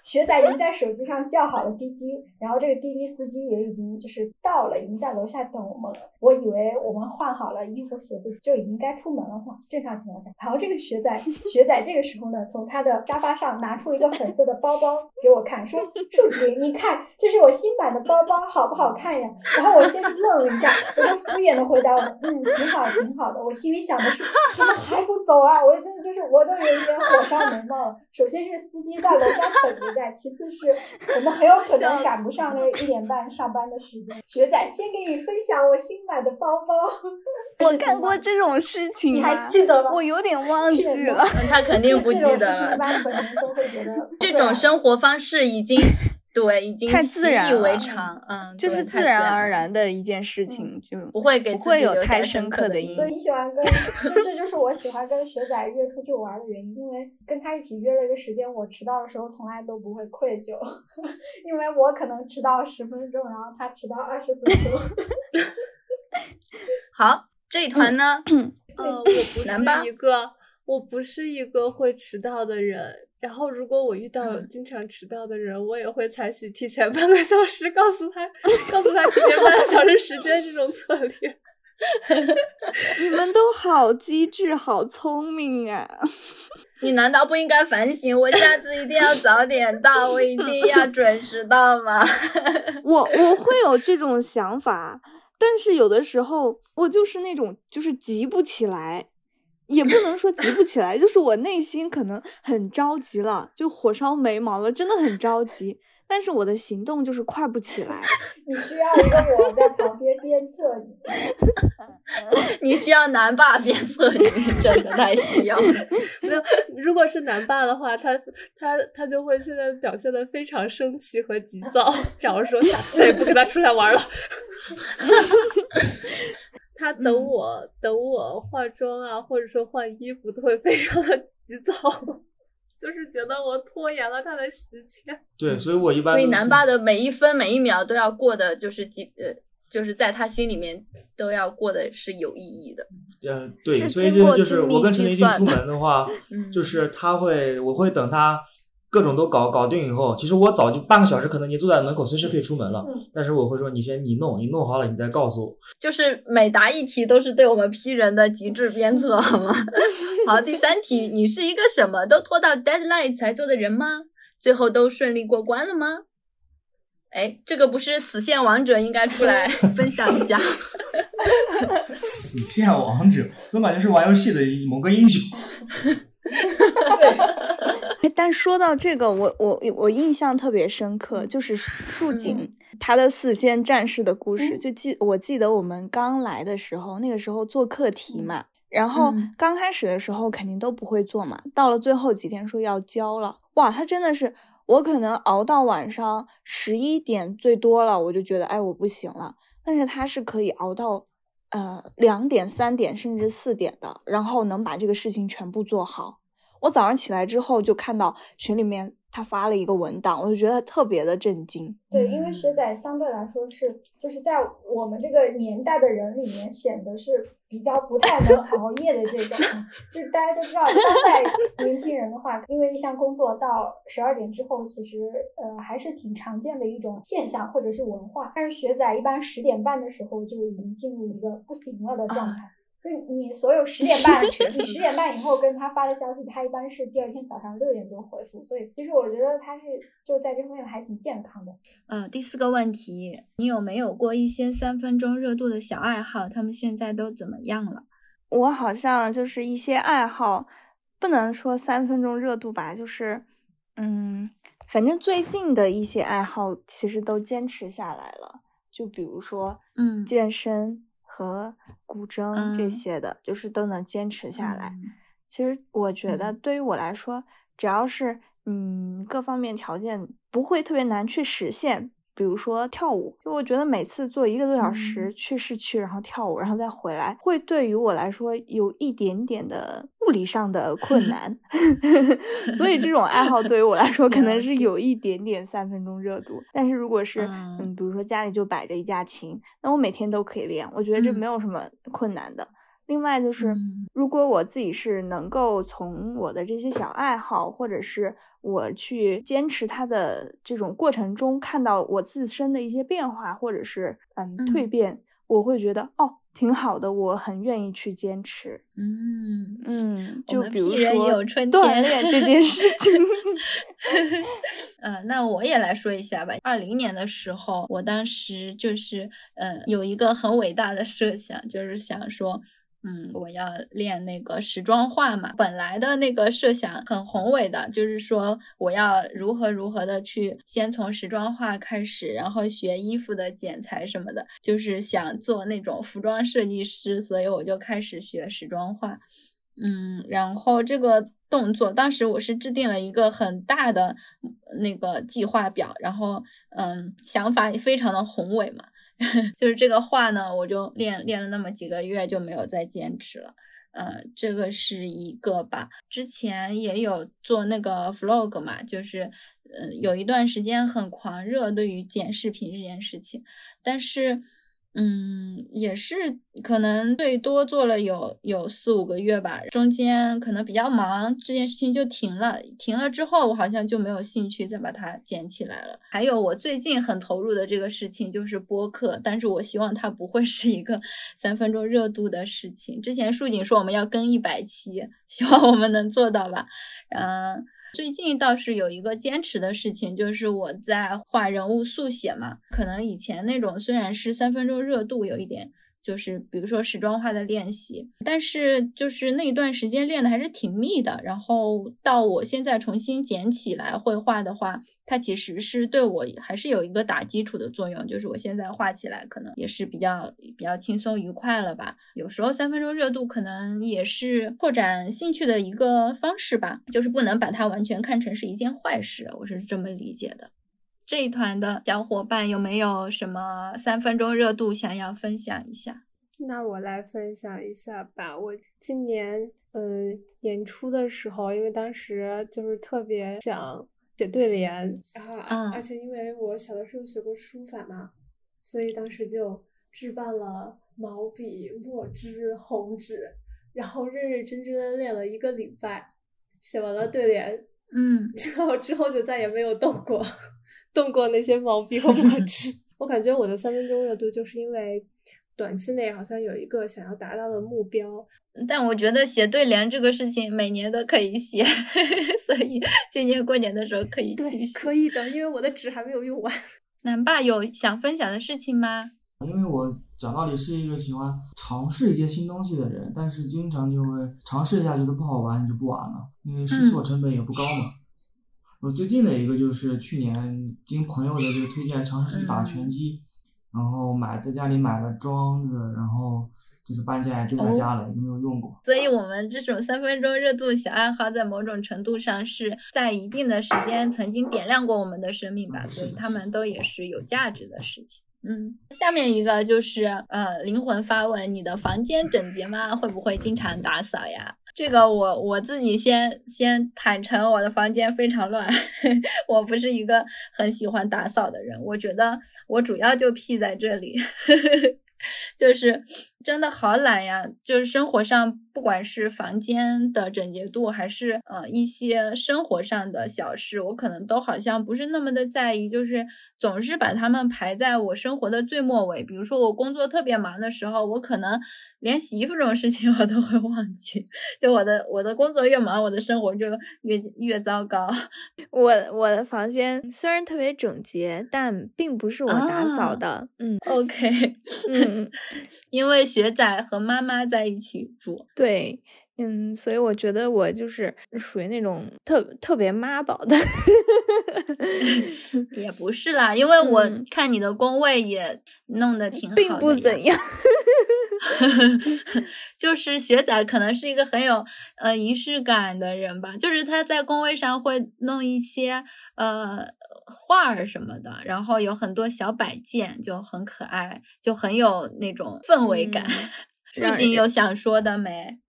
学仔已经在手机上叫好了滴滴，然后这个滴滴司机也已经就是到了，已经在楼下等我们了。我以为我们换好了衣服鞋子就已经该出门了嘛，正常情况下。然后这个学仔学仔这个时候呢，从他的沙发上拿出一个粉色的包包给我看，说：“树姐，你看，这是我新买的包包，好不好看呀？”然后我先愣了一下，我就敷衍的回答我：“嗯，挺好，挺。”好的，我心里想的是，怎么还不走啊？我真的就是，我都有一点火烧眉毛了。首先是司机在楼下等着在，其次是我们很有可能赶不上那一点半上班的时间。学仔，先给你分享我新买买的包包。*laughs* 我干过这种事情，你还记得吗？我有点 *laughs* 忘记了。他肯定不记得了。一般本人都会觉得，*laughs* 这种生活方式已经。对，已经太自然习以为常，嗯，就是自然而然的一件事情，就不会给不会有太深刻的印象。所以你喜欢跟，就这就是我喜欢跟学仔约出去玩的原因，因为跟他一起约了一个时间，我迟到的时候从来都不会愧疚，因为我可能迟到十分钟，然后他迟到二十分钟。好，这一团呢，*clears throat* 呃，我不是一个，我不是一个会迟到的人。然后，如果我遇到经常迟到的人，我也会采取提前半个小时告诉他，*laughs* 告诉他提前半个小时时间这种策略。*laughs* 你们都好机智，好聪明啊！*laughs* 你难道不应该反省？我下次一定要早点到，我一定要准时到吗？我我会有这种想法，但是有的时候我就是那种就是急不起来。也不能说急不起来，就是我内心可能很着急了，就火烧眉毛了，真的很着急。但是我的行动就是快不起来。*laughs* 你需要一个我在旁边鞭策你。*laughs* 你需要男爸鞭策你，真的太需要。*laughs* 没有，如果是男爸的话，他他他就会现在表现的非常生气和急躁，然后说下次再也不跟他出来玩了。他等我等我化妆啊，或者说换衣服，都会非常的急躁，就是觉得我拖延了他的时间。*laughs* 对，所以我一般所以南爸的每一分每一秒都要过的，就是几呃，就是在他心里面都要过的是有意义的。呃，对，所以就就是我跟陈林静出门的话，*laughs* 就是他会，我会等他。各种都搞搞定以后，其实我早就半个小时，可能你坐在门口，随时可以出门了。但是我会说，你先你弄，你弄好了，你再告诉我。就是每答一题都是对我们批人的极致鞭策，好吗？*laughs* 好，第三题，你是一个什么都拖到 deadline 才做的人吗？最后都顺利过关了吗？哎，这个不是死线王者应该出来 *laughs* 分享一下？*laughs* 死线王者，总感觉是玩游戏的某个英雄。对，*laughs* 但说到这个，我我我印象特别深刻，就是树井他的四仙战士的故事。就记我记得我们刚来的时候，那个时候做课题嘛，然后刚开始的时候肯定都不会做嘛，到了最后几天说要交了，哇，他真的是我可能熬到晚上十一点最多了，我就觉得哎我不行了，但是他是可以熬到。呃，两点、三点甚至四点的，然后能把这个事情全部做好。我早上起来之后就看到群里面。他发了一个文档，我就觉得特别的震惊。对，因为学仔相对来说是，就是在我们这个年代的人里面，显得是比较不太能熬夜的这种。*laughs* 就大家都知道，当代年轻人的话，因为一项工作到十二点之后，其实呃还是挺常见的一种现象或者是文化。但是学仔一般十点半的时候就已经进入一个不行了的状态。就你所有十点半，*laughs* 你十点半以后跟他发的消息，他一般是第二天早上六点多回复，所以其实我觉得他是就在这方面还挺健康的。嗯，第四个问题，你有没有过一些三分钟热度的小爱好？他们现在都怎么样了？我好像就是一些爱好，不能说三分钟热度吧，就是嗯，反正最近的一些爱好其实都坚持下来了，就比如说嗯，健身。和古筝这些的，就是都能坚持下来。其实我觉得，对于我来说，只要是嗯各方面条件不会特别难去实现，比如说跳舞，就我觉得每次做一个多小时去市区，然后跳舞，然后再回来，会对于我来说有一点点的物理上的困 *laughs* 难，所以这种爱好对于我来说可能是有一点点三分钟热度。但是如果是嗯，比如说家里就摆着一架琴，那我每天都可以练，我觉得这没有什么困难的。另外就是，如果我自己是能够从我的这些小爱好，或者是我去坚持它的这种过程中，看到我自身的一些变化，或者是嗯蜕变，我会觉得哦挺好的，我很愿意去坚持。嗯嗯，就比如说锻炼这件事情。*laughs* 呃，那我也来说一下吧。二零年的时候，我当时就是呃有一个很伟大的设想，就是想说。嗯，我要练那个时装画嘛。本来的那个设想很宏伟的，就是说我要如何如何的去先从时装画开始，然后学衣服的剪裁什么的，就是想做那种服装设计师，所以我就开始学时装画。嗯，然后这个动作，当时我是制定了一个很大的那个计划表，然后嗯，想法也非常的宏伟嘛。*laughs* 就是这个话呢，我就练练了那么几个月，就没有再坚持了。呃，这个是一个吧。之前也有做那个 vlog 嘛，就是呃有一段时间很狂热对于剪视频这件事情，但是。嗯，也是可能最多做了有有四五个月吧，中间可能比较忙，这件事情就停了。停了之后，我好像就没有兴趣再把它捡起来了。还有我最近很投入的这个事情就是播客，但是我希望它不会是一个 *laughs* 三分钟热度的事情。之前树锦说我们要更一百期，希望我们能做到吧。嗯。最近倒是有一个坚持的事情，就是我在画人物速写嘛。可能以前那种虽然是三分钟热度，有一点就是比如说时装画的练习，但是就是那一段时间练的还是挺密的。然后到我现在重新捡起来绘画的话。它其实是对我还是有一个打基础的作用，就是我现在画起来可能也是比较比较轻松愉快了吧。有时候三分钟热度可能也是扩展兴趣的一个方式吧，就是不能把它完全看成是一件坏事，我是这么理解的。这一团的小伙伴有没有什么三分钟热度想要分享一下？那我来分享一下吧。我今年嗯年初的时候，因为当时就是特别想。写对联，然后而且因为我小的时候学过书法嘛，所以当时就置办了毛笔、墨汁、红纸，然后认认真真的练了一个礼拜，写完了对联，嗯，*laughs* 然后之后就再也没有动过动过那些毛笔和墨 *laughs* 汁。*laughs* 我感觉我的三分钟热度就是因为。短期内好像有一个想要达到的目标，但我觉得写对联这个事情每年都可以写，*laughs* 所以今年过年的时候可以继续。可以的，因为我的纸还没有用完。*laughs* 南爸有想分享的事情吗？因为我讲道理是一个喜欢尝试一些新东西的人，但是经常就会尝试一下觉得不好玩就不玩了，因为试错成本也不高嘛。我最近的一个就是去年经朋友的这个推荐尝试去打拳击。然后买在家里买了桩子，然后就是搬家丢在家了，也没有用过。所以，我们这种三分钟热度小爱好，在某种程度上是在一定的时间曾经点亮过我们的生命吧，所以他们都也是有价值的事情。嗯，下面一个就是呃，灵魂发问：你的房间整洁吗？会不会经常打扫呀？这个我我自己先先坦诚，我的房间非常乱，*laughs* 我不是一个很喜欢打扫的人，我觉得我主要就屁在这里，*laughs* 就是真的好懒呀，就是生活上不管是房间的整洁度，还是呃一些生活上的小事，我可能都好像不是那么的在意，就是总是把它们排在我生活的最末尾。比如说我工作特别忙的时候，我可能。连洗衣服这种事情 *laughs* 我都会忘记，就我的我的工作越忙，我的生活就越越糟糕。*laughs* 我我的房间虽然特别整洁，但并不是我打扫的。嗯，OK，*laughs* 嗯，因为学仔和妈妈在一起住。对，嗯，所以我觉得我就是属于那种特特别妈宝的，*laughs* 也不是啦，因为我看你的工位也弄得挺好的，并不怎样。*laughs* 就是学仔可能是一个很有呃仪式感的人吧，就是他在工位上会弄一些呃画儿什么的，然后有很多小摆件，就很可爱，就很有那种氛围感。*laughs* 树锦有想说的没？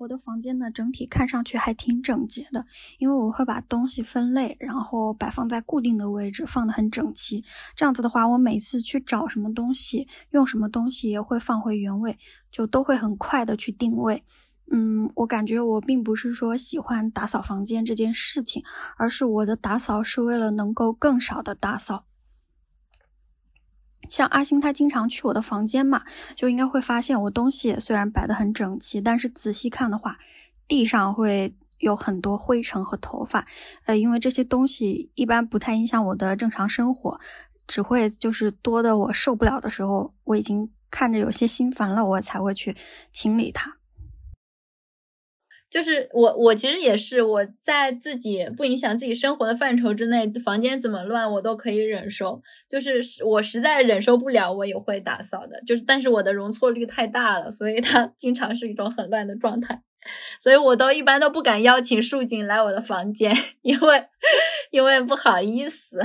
我的房间呢，整体看上去还挺整洁的，因为我会把东西分类，然后摆放在固定的位置，放得很整齐。这样子的话，我每次去找什么东西，用什么东西也会放回原位，就都会很快的去定位。嗯，我感觉我并不是说喜欢打扫房间这件事情，而是我的打扫是为了能够更少的打扫。像阿星他经常去我的房间嘛，就应该会发现我东西虽然摆得很整齐，但是仔细看的话，地上会有很多灰尘和头发。呃，因为这些东西一般不太影响我的正常生活，只会就是多的我受不了的时候，我已经看着有些心烦了，我才会去清理它。就是我，我其实也是我在自己不影响自己生活的范畴之内，房间怎么乱我都可以忍受。就是我实在忍受不了，我也会打扫的。就是但是我的容错率太大了，所以它 *laughs* 经常是一种很乱的状态。所以我都一般都不敢邀请树锦来我的房间，*laughs* 因为因为不好意思。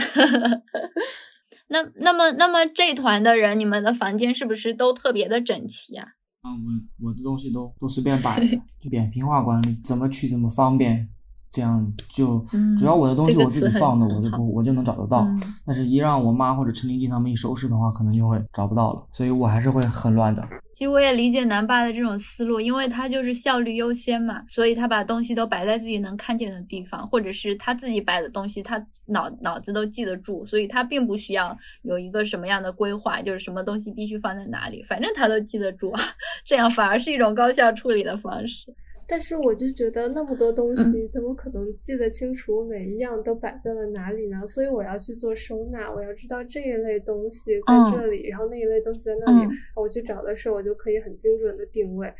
*laughs* 那那么那么这团的人，你们的房间是不是都特别的整齐啊？啊，我我的东西都都随便摆，扁平化管理，怎么取怎么方便，这样就主要我的东西我自己放的，我就不我就能找得到。但是，一让我妈或者陈林静他们一收拾的话，可能就会找不到了，所以我还是会很乱的。其实我也理解南爸的这种思路，因为他就是效率优先嘛，所以他把东西都摆在自己能看见的地方，或者是他自己摆的东西，他脑脑子都记得住，所以他并不需要有一个什么样的规划，就是什么东西必须放在哪里，反正他都记得住，这样反而是一种高效处理的方式。但是我就觉得那么多东西，怎么可能记得清楚每一样都摆在了哪里呢？所以我要去做收纳，我要知道这一类东西在这里，然后那一类东西在那里，我去找的时候，我就可以很精准的定位。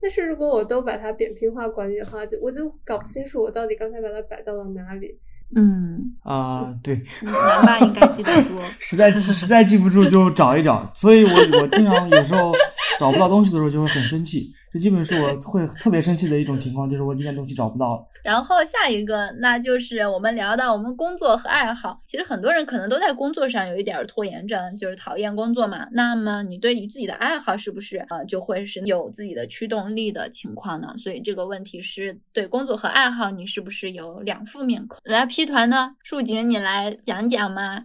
但是如果我都把它扁平化管理的话，就我就搞不清楚我到底刚才把它摆到了哪里。嗯啊，对，南爸应该记得住，*laughs* 实在实在记不住就找一找。所以我我经常有时候找不到东西的时候就会很生气。这基本是我会特别生气的一种情况，就是我一件东西找不到。然后下一个，那就是我们聊到我们工作和爱好。其实很多人可能都在工作上有一点拖延症，就是讨厌工作嘛。那么你对于自己的爱好是不是呃就会是有自己的驱动力的情况呢？所以这个问题是对工作和爱好你是不是有两副面孔？来 P 团呢，树井你来讲讲吗？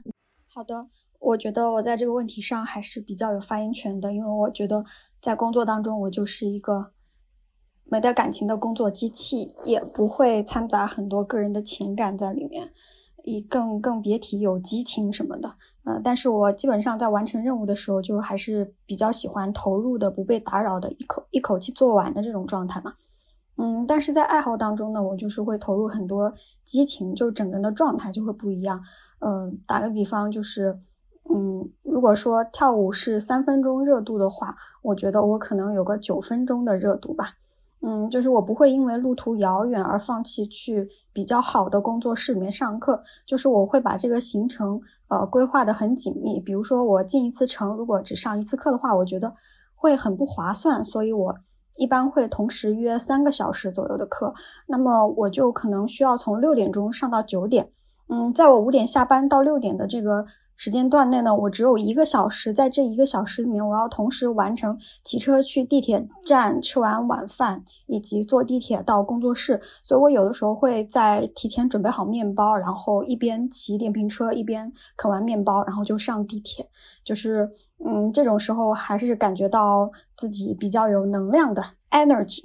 好的，我觉得我在这个问题上还是比较有发言权的，因为我觉得。在工作当中，我就是一个没带感情的工作机器，也不会掺杂很多个人的情感在里面，也更更别提有激情什么的。呃，但是我基本上在完成任务的时候，就还是比较喜欢投入的、不被打扰的，一口一口气做完的这种状态嘛。嗯，但是在爱好当中呢，我就是会投入很多激情，就整个人的状态就会不一样。嗯，打个比方就是。嗯，如果说跳舞是三分钟热度的话，我觉得我可能有个九分钟的热度吧。嗯，就是我不会因为路途遥远而放弃去比较好的工作室里面上课，就是我会把这个行程呃规划的很紧密。比如说我进一次城，如果只上一次课的话，我觉得会很不划算，所以我一般会同时约三个小时左右的课。那么我就可能需要从六点钟上到九点。嗯，在我五点下班到六点的这个。时间段内呢，我只有一个小时，在这一个小时里面，我要同时完成骑车去地铁站吃完晚饭，以及坐地铁到工作室。所以我有的时候会在提前准备好面包，然后一边骑电瓶车一边啃完面包，然后就上地铁。就是，嗯，这种时候还是感觉到自己比较有能量的 energy。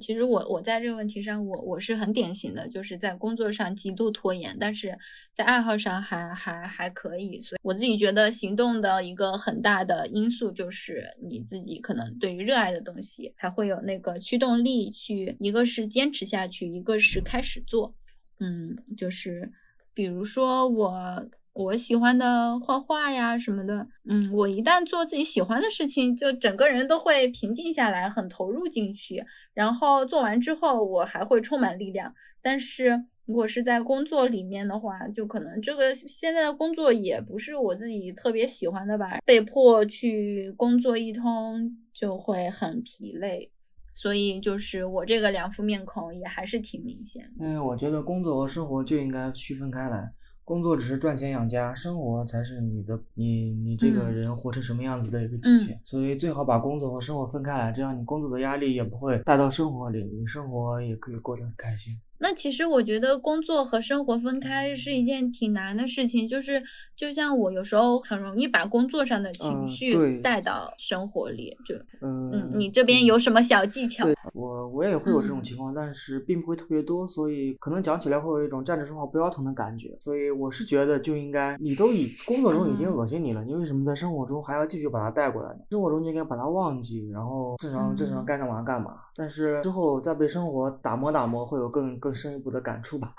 其实我我在这个问题上，我我是很典型的，就是在工作上极度拖延，但是在爱好上还还还可以。所以我自己觉得行动的一个很大的因素就是你自己可能对于热爱的东西还会有那个驱动力去，一个是坚持下去，一个是开始做。嗯，就是比如说我我喜欢的画画呀什么的，嗯，我一旦做自己喜欢的事情，就整个人都会平静下来，很投入进去。然后做完之后，我还会充满力量。但是如果是在工作里面的话，就可能这个现在的工作也不是我自己特别喜欢的吧，被迫去工作一通就会很疲累。所以就是我这个两副面孔也还是挺明显的。嗯，我觉得工作和生活就应该区分开来。工作只是赚钱养家，生活才是你的你你这个人活成什么样子的一个体现。所以最好把工作和生活分开来，这样你工作的压力也不会带到生活里，你生活也可以过得很开心。那其实我觉得工作和生活分开是一件挺难的事情，就是就像我有时候很容易把工作上的情绪带到生活里，就嗯，你这边有什么小技巧？我我也会有这种情况，但是并不会特别多，所以可能讲起来会有一种站着说话不腰疼的感觉。所以我是觉得就应该，你都已工作中已经恶心你了，你为什么在生活中还要继续把它带过来呢？生活中就应该把它忘记，然后正常正常该干嘛干嘛。但是之后再被生活打磨打磨，会有更更。更深一步的感触吧。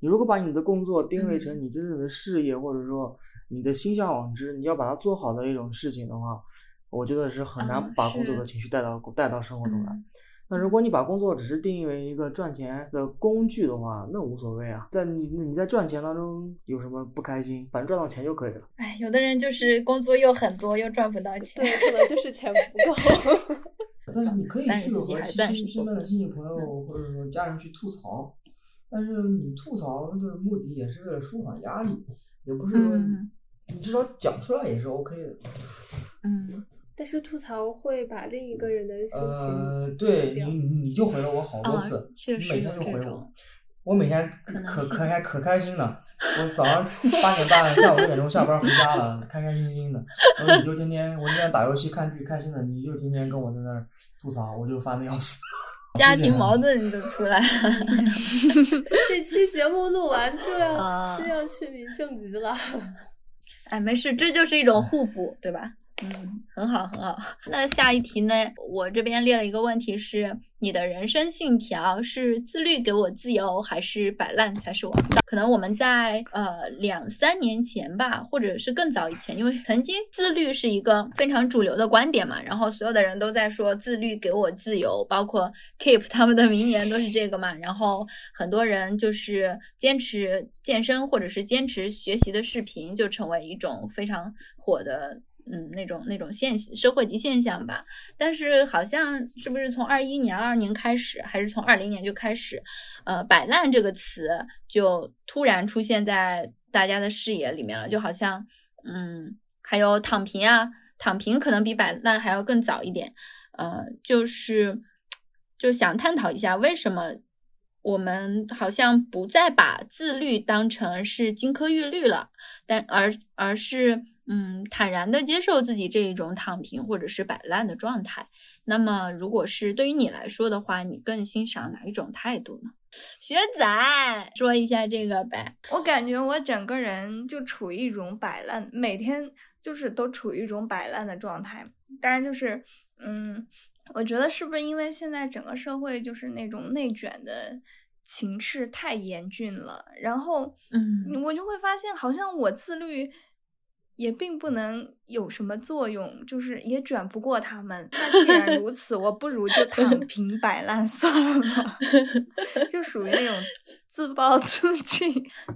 你如果把你的工作定位成你真正的事业，或者说你的心向往之，你要把它做好的一种事情的话，我觉得是很难把工作的情绪带到带到生活中来。那如果你把工作只是定义为一个赚钱的工具的话，那无所谓啊。在你你在赚钱当中有什么不开心？反正赚到钱就可以了。哎，有的人就是工作又很多，又赚不到钱，对，可能就是钱不够。*laughs* 但是你可以去和亲戚、身边的亲戚朋友或者说家人去吐槽，但是你吐槽的目的也是为了舒缓压力，也不是说你至少讲出来也是 OK 的。嗯，但是吐槽会把另一个人的心情呃，对你你就回了我好多次，你每天就回我，我每天可可开可开心的。我早上八点半，下午六点钟下班回家了，开开心心的。然后你就天天，我天天打游戏看剧开心的，你就天天跟我在那儿吐槽，我就烦的要死。家庭矛盾都出来了。这期节目录完就要就要去民政局了。哎，没事，这就是一种互补，对吧？嗯，很好，很好。*laughs* 那下一题呢？我这边列了一个问题是。你的人生信条是自律给我自由，还是摆烂才是王道？可能我们在呃两三年前吧，或者是更早以前，因为曾经自律是一个非常主流的观点嘛，然后所有的人都在说自律给我自由，包括 Keep 他们的名言都是这个嘛，然后很多人就是坚持健身或者是坚持学习的视频，就成为一种非常火的。嗯，那种那种现社会级现象吧，但是好像是不是从二一年、二二年开始，还是从二零年就开始，呃，摆烂这个词就突然出现在大家的视野里面了，就好像，嗯，还有躺平啊，躺平可能比摆烂还要更早一点，呃，就是就想探讨一下，为什么我们好像不再把自律当成是金科玉律了，但而而是。嗯，坦然的接受自己这一种躺平或者是摆烂的状态。那么，如果是对于你来说的话，你更欣赏哪一种态度呢？学仔，说一下这个呗。我感觉我整个人就处于一种摆烂，每天就是都处于一种摆烂的状态。当然，就是嗯，我觉得是不是因为现在整个社会就是那种内卷的情势太严峻了，然后嗯，我就会发现好像我自律。也并不能有什么作用，就是也卷不过他们。那既然如此，我不如就躺 *laughs* 平摆烂算了，*laughs* 就属于那种自暴 *laughs* 自弃。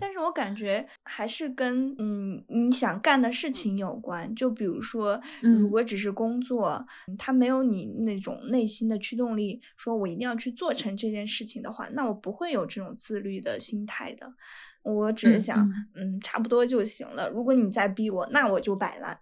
但是我感觉还是跟嗯你想干的事情有关。就比如说，如果只是工作，他没有你那种内心的驱动力，说我一定要去做成这件事情的话，那我不会有这种自律的心态的。我只是想，嗯，差不多就行了。如果你再逼我，那我就摆烂。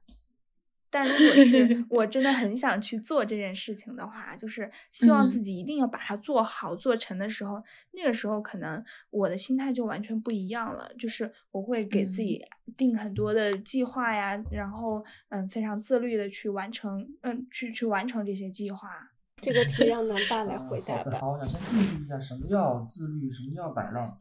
但如果是 *laughs* 我真的很想去做这件事情的话，就是希望自己一定要把它做好做成的时候，那个时候可能我的心态就完全不一样了。就是我会给自己定很多的计划呀，然后嗯，非常自律的去完成，嗯，去去完成这些计划。这个题让南大来回答吧。好，我想先定义一下什么叫自律，什么叫摆烂。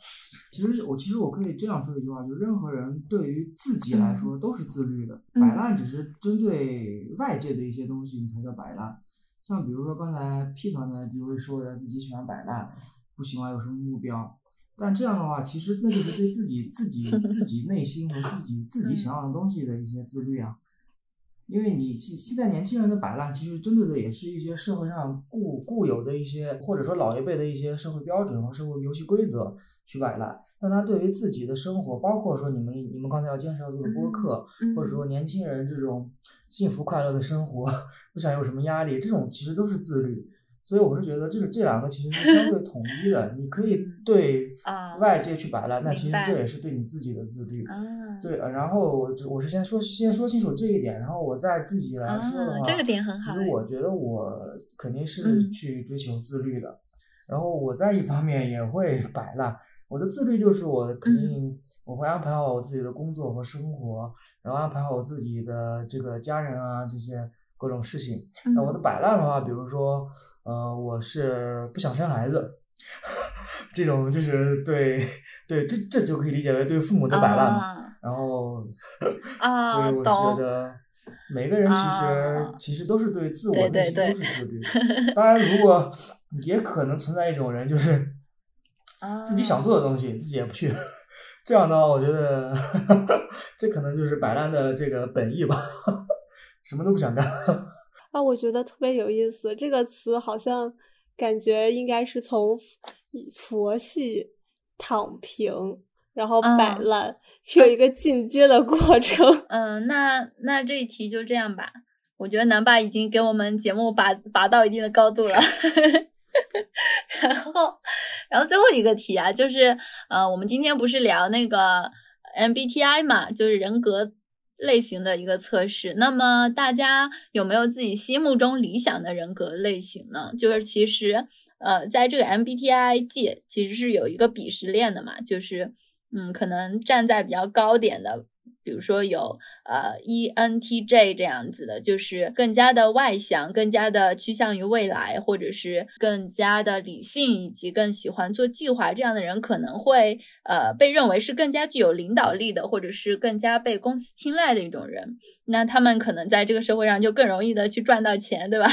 其实我其实我可以这样说一句话，就任何人对于自己来说都是自律的，摆烂只是针对外界的一些东西，你才叫摆烂。像比如说刚才 P 团呢就会说的自己喜欢摆烂，不喜欢有什么目标。但这样的话，其实那就是对自己、自己、自己内心和自己、自己想要的东西的一些自律啊。因为你现现在年轻人的摆烂，其实针对的也是一些社会上固固有的一些，或者说老一辈的一些社会标准和社会游戏规则去摆烂。但他对于自己的生活，包括说你们你们刚才要坚持要做的播客，或者说年轻人这种幸福快乐的生活，*laughs* 不想有什么压力，这种其实都是自律。所以我是觉得，这个这两个其实是相对统一的。你可以对外界去摆烂，那其实这也是对你自己的自律。对，然后我我是先说先说清楚这一点，然后我再自己来说的话，这个点很好。其实我觉得我肯定是去追求自律的。然后我在一方面也会摆烂，我的自律就是我肯定我会安排好我自己的工作和生活，然后安排好我自己的这个家人啊这些各种事情。那我的摆烂的话，比如说。呃，我是不想生孩子，*laughs* 这种就是对对，这这就可以理解为对父母的摆烂嘛。然后，*laughs* 所以我觉得每个人其实其实都是对自我内心都是自律。当然，如果也可能存在一种人，就是自己想做的东西自己也不去，这样的话，我觉得 *laughs* 这可能就是摆烂的这个本意吧，什么都不想干。啊，我觉得特别有意思。这个词好像感觉应该是从佛系躺平，然后摆烂，是有一个进阶的过程。*laughs* 嗯，那那这一题就这样吧。我觉得南爸已经给我们节目拔拔到一定的高度了。*laughs* 然后，然后最后一个题啊，就是呃，我们今天不是聊那个 MBTI 嘛，就是人格。类型的一个测试，那么大家有没有自己心目中理想的人格类型呢？就是其实，呃，在这个 MBTI 界其实是有一个鄙视链的嘛，就是，嗯，可能站在比较高点的。比如说有呃 ENTJ 这样子的，就是更加的外向，更加的趋向于未来，或者是更加的理性，以及更喜欢做计划这样的人，可能会呃被认为是更加具有领导力的，或者是更加被公司青睐的一种人。那他们可能在这个社会上就更容易的去赚到钱，对吧？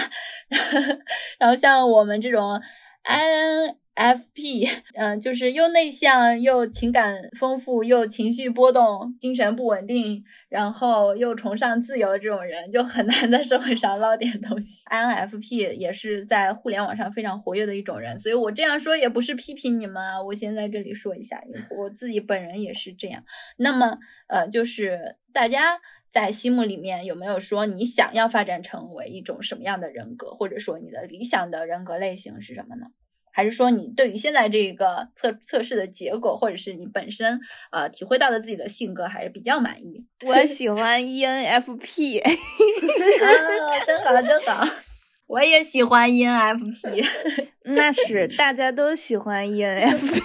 *laughs* *laughs* 然后像我们这种 I N。F.P. *laughs* 嗯，就是又内向又情感丰富又情绪波动、精神不稳定，然后又崇尚自由的这种人，就很难在社会上捞点东西。I.N.F.P. 也是在互联网上非常活跃的一种人，所以我这样说也不是批评你们啊，我先在这里说一下，我自己本人也是这样。那么，呃，就是大家在心目里面有没有说你想要发展成为一种什么样的人格，或者说你的理想的人格类型是什么呢？还是说你对于现在这个测测试的结果，或者是你本身呃体会到的自己的性格还是比较满意？*laughs* 我喜欢 ENFP，*laughs* 真好真好，我也喜欢 ENFP，*laughs* 那是大家都喜欢 ENFP。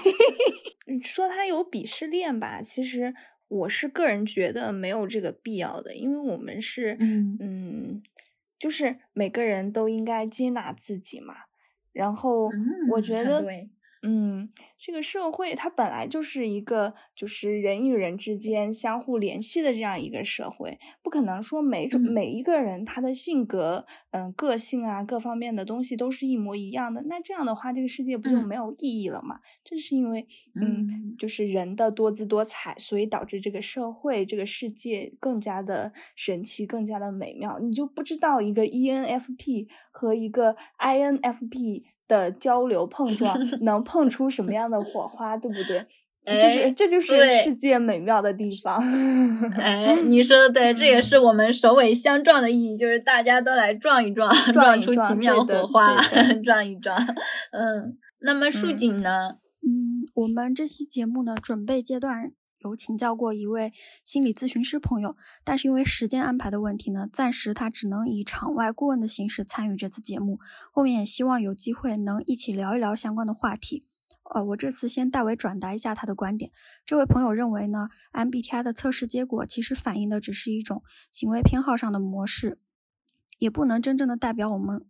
说他有鄙视链吧，其实我是个人觉得没有这个必要的，因为我们是嗯嗯，就是每个人都应该接纳自己嘛。然后我觉得，嗯，这个社会它本来就是一个就是人与人之间相互联系的这样一个社会，不可能说每种每一个人他的性格、嗯个性啊各方面的东西都是一模一样的。那这样的话，这个世界不就没有意义了吗？正是因为嗯，就是人的多姿多彩，所以导致这个社会、这个世界更加的神奇、更加的美妙。你就不知道一个 ENFP 和一个 INFP。的交流碰 *laughs* 撞能碰出什么样的火花，对不对？就是这就是世界美妙的地方。哎，*laughs* 你说的对，这也是我们首尾相撞的意义，就是大家都来撞一撞，撞出奇妙火花，*laughs* 撞一撞。嗯，那么树井呢？嗯，我们这期节目的准备阶段。有请教过一位心理咨询师朋友，但是因为时间安排的问题呢，暂时他只能以场外顾问的形式参与这次节目。后面也希望有机会能一起聊一聊相关的话题。呃，我这次先代为转达一下他的观点。这位朋友认为呢，MBTI 的测试结果其实反映的只是一种行为偏好上的模式，也不能真正的代表我们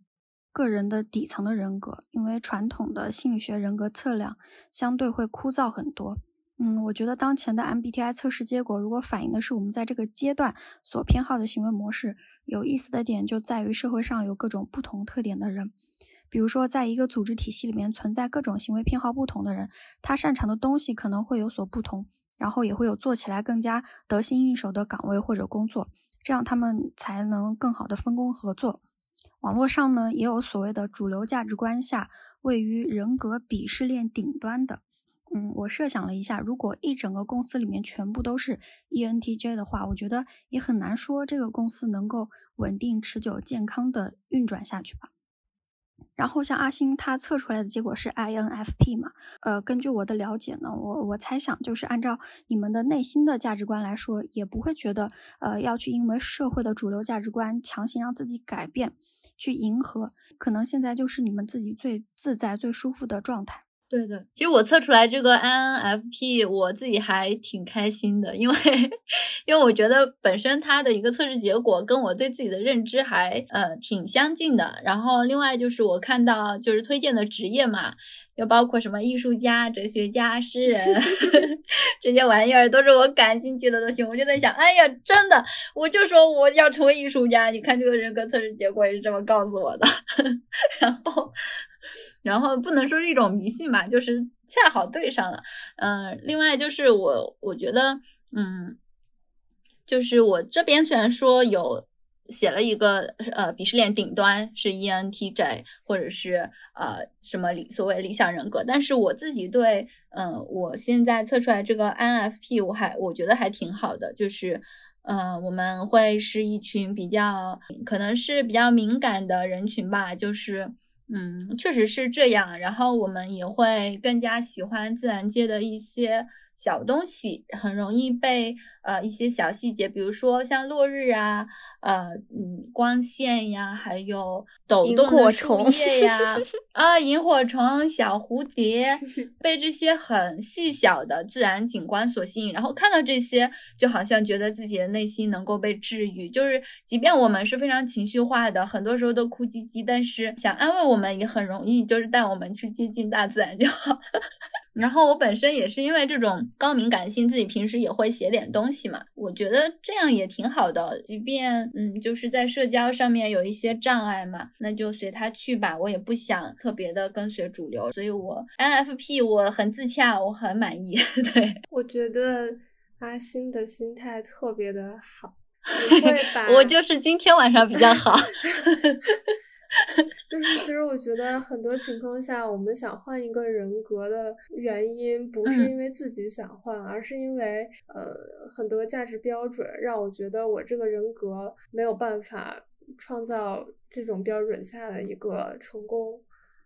个人的底层的人格，因为传统的心理学人格测量相对会枯燥很多。嗯，我觉得当前的 MBTI 测试结果如果反映的是我们在这个阶段所偏好的行为模式，有意思的点就在于社会上有各种不同特点的人，比如说，在一个组织体系里面存在各种行为偏好不同的人，他擅长的东西可能会有所不同，然后也会有做起来更加得心应手的岗位或者工作，这样他们才能更好的分工合作。网络上呢，也有所谓的主流价值观下位于人格鄙视链顶端的。嗯，我设想了一下，如果一整个公司里面全部都是 ENTJ 的话，我觉得也很难说这个公司能够稳定、持久、健康的运转下去吧。然后像阿星他测出来的结果是 INFP 嘛，呃，根据我的了解呢，我我猜想就是按照你们的内心的价值观来说，也不会觉得呃要去因为社会的主流价值观强行让自己改变，去迎合，可能现在就是你们自己最自在、最舒服的状态。对的，其实我测出来这个 INFP，我自己还挺开心的，因为因为我觉得本身它的一个测试结果跟我对自己的认知还呃挺相近的。然后另外就是我看到就是推荐的职业嘛，又包括什么艺术家、哲学家、诗人 *laughs* 这些玩意儿，都是我感兴趣的东西。我就在想，哎呀，真的，我就说我要成为艺术家。你看这个人格测试结果也是这么告诉我的，*laughs* 然后。然后不能说是一种迷信吧，就是恰好对上了。嗯，另外就是我我觉得，嗯，就是我这边虽然说有写了一个呃鄙视链顶端是 ENTJ 或者是呃什么理所谓理想人格，但是我自己对嗯我现在测出来这个 INFP 我还我觉得还挺好的，就是呃我们会是一群比较可能是比较敏感的人群吧，就是。嗯，确实是这样。然后我们也会更加喜欢自然界的一些小东西，很容易被呃一些小细节，比如说像落日啊。呃，嗯，光线呀，还有抖动的树叶 *laughs* 呀，啊，萤火虫、小蝴蝶，*laughs* 被这些很细小的自然景观所吸引，然后看到这些，就好像觉得自己的内心能够被治愈。就是即便我们是非常情绪化的，很多时候都哭唧唧，但是想安慰我们也很容易，就是带我们去接近大自然就好。*laughs* 然后我本身也是因为这种高敏感性，自己平时也会写点东西嘛，我觉得这样也挺好的，即便。嗯，就是在社交上面有一些障碍嘛，那就随他去吧。我也不想特别的跟随主流，所以我 NFP 我很自洽，我很满意。*laughs* 对，我觉得阿星的心态特别的好，*laughs* 我就是今天晚上比较好。*laughs* *laughs* 就是，其实我觉得很多情况下，我们想换一个人格的原因，不是因为自己想换，而是因为呃很多价值标准让我觉得我这个人格没有办法创造这种标准下的一个成功，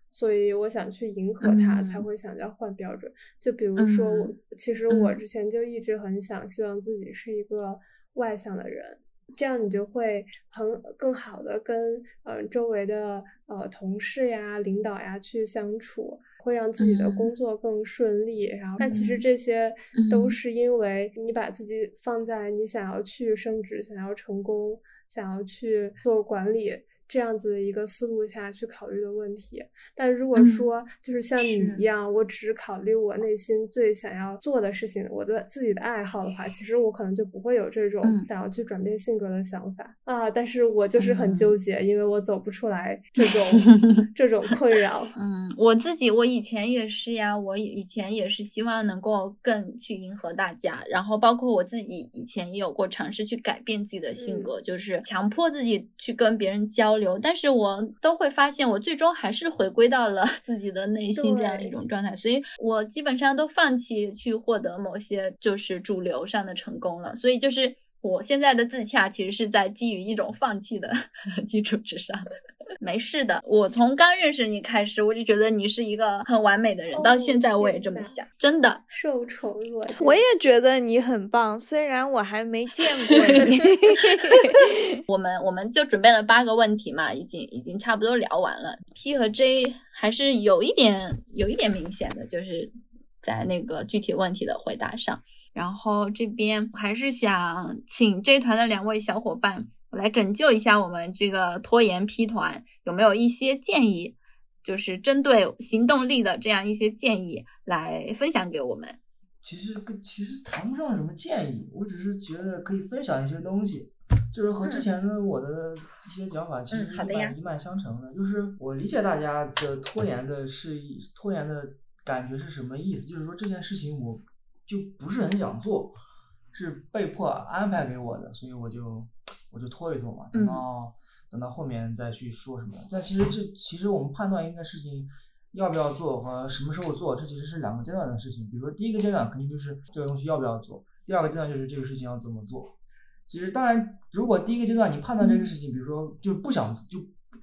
所以我想去迎合他，才会想要换标准。就比如说，我其实我之前就一直很想，希望自己是一个外向的人。这样你就会很更好的跟呃周围的呃同事呀、领导呀去相处，会让自己的工作更顺利。然后，但其实这些都是因为你把自己放在你想要去升职、想要成功、想要去做管理。这样子的一个思路下去考虑的问题，但如果说就是像你一样，我只考虑我内心最想要做的事情，我的自己的爱好的话，其实我可能就不会有这种想要去转变性格的想法啊。但是我就是很纠结，因为我走不出来这种 *laughs* 这种困扰。嗯，我自己我以前也是呀，我以前也是希望能够更去迎合大家，然后包括我自己以前也有过尝试去改变自己的性格，就是强迫自己去跟别人交。交流，但是我都会发现，我最终还是回归到了 *laughs* 自己的内心这样一种状态，所以我基本上都放弃去获得某些就是主流上的成功了，所以就是我现在的自洽其实是在基于一种放弃的 *laughs* 基础之上的。没事的，我从刚认识你开始，我就觉得你是一个很完美的人，到现在我也这么想，真的受宠若 *laughs* 惊。我也觉得你很棒，虽然我还没见 *laughs* 过你。我们我们就准备了八个问题嘛，已经已经差不多聊完了。P 和 J 还是有一点有一点明显的，就是在那个具体问题的回答上。然后这边还是想请 J 团的两位小伙伴。来拯救一下我们这个拖延 P 团，有没有一些建议？就是针对行动力的这样一些建议来分享给我们。其实跟其实谈不上什么建议，我只是觉得可以分享一些东西。就是和之前的我的一些讲法其实一脉一脉相承的。就是我理解大家的拖延的是拖延的感觉是什么意思？就是说这件事情我就不是很想做，是被迫安排给我的，所以我就我就拖一拖嘛，等到等到后面再去说什么。但其实这其实我们判断一个事情要不要做和什么时候做，这其实是两个阶段的事情。比如说第一个阶段肯定就是这个东西要不要做，第二个阶段就是这个事情要怎么做。其实当然，如果第一个阶段你判断这个事情，比如说就不想就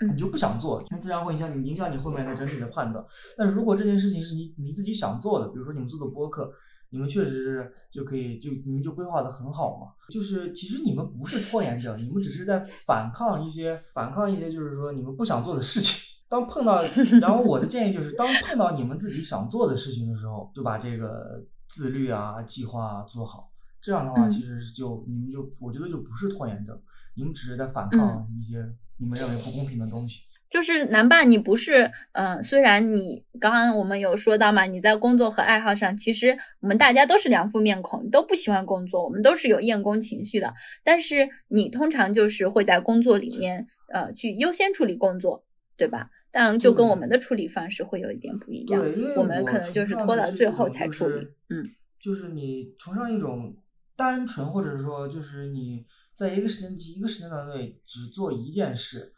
你就不想做，那自然会影响你影响你后面的整体的判断。但是如果这件事情是你你自己想做的，比如说你们做的播客，你们确实是就可以就你们就规划的很好嘛。就是其实你们不是拖延症，你们只是在反抗一些反抗一些就是说你们不想做的事情。*laughs* 当碰到，*laughs* 然后我的建议就是，当碰到你们自己想做的事情的时候，就把这个自律啊计划做好。这样的话，其实就你们就我觉得就不是拖延症，你们只是在反抗一些你们认为不公平的东西。就是南爸，你不是，嗯，虽然你刚刚我们有说到嘛，你在工作和爱好上，其实我们大家都是两副面孔，都不喜欢工作，我们都是有厌工情绪的。但是你通常就是会在工作里面，呃，去优先处理工作，对吧？但就跟我们的处理方式会有一点不一样，我们可能就是拖到最后才处理，嗯，就是你崇尚一种。单纯，或者是说，就是你在一个时间一个时间段内只做一件事，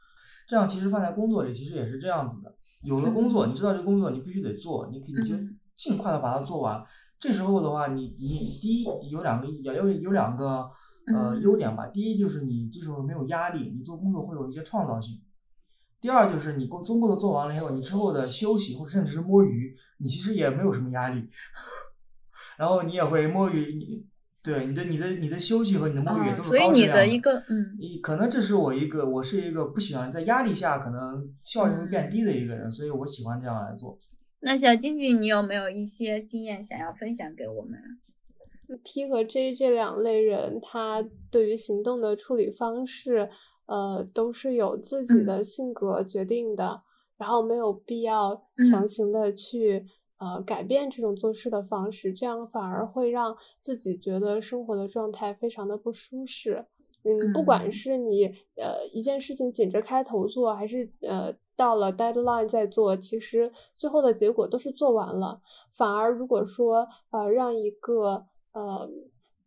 这样其实放在工作里其实也是这样子的。有了工作，你知道这个工作你必须得做，你可以就尽快的把它做完。这时候的话，你你第一有两个有有两个呃优点吧。第一就是你这时候没有压力，你做工作会有一些创造性。第二就是你工工作做完了以后，你之后的休息或者甚至是摸鱼，你其实也没有什么压力。*laughs* 然后你也会摸鱼你。对你的你的你的休息和你的沐浴都是所以你的一个嗯，你可能这是我一个我是一个不喜欢在压力下可能效率会变低的一个人，所以我喜欢这样来做。那小金句，你有没有一些经验想要分享给我们？P 和 J 这两类人，他对于行动的处理方式，呃，都是有自己的性格决定的，然后没有必要强行的去。呃，改变这种做事的方式，这样反而会让自己觉得生活的状态非常的不舒适。嗯，不管是你呃一件事情紧着开头做，还是呃到了 deadline 再做，其实最后的结果都是做完了。反而如果说呃让一个呃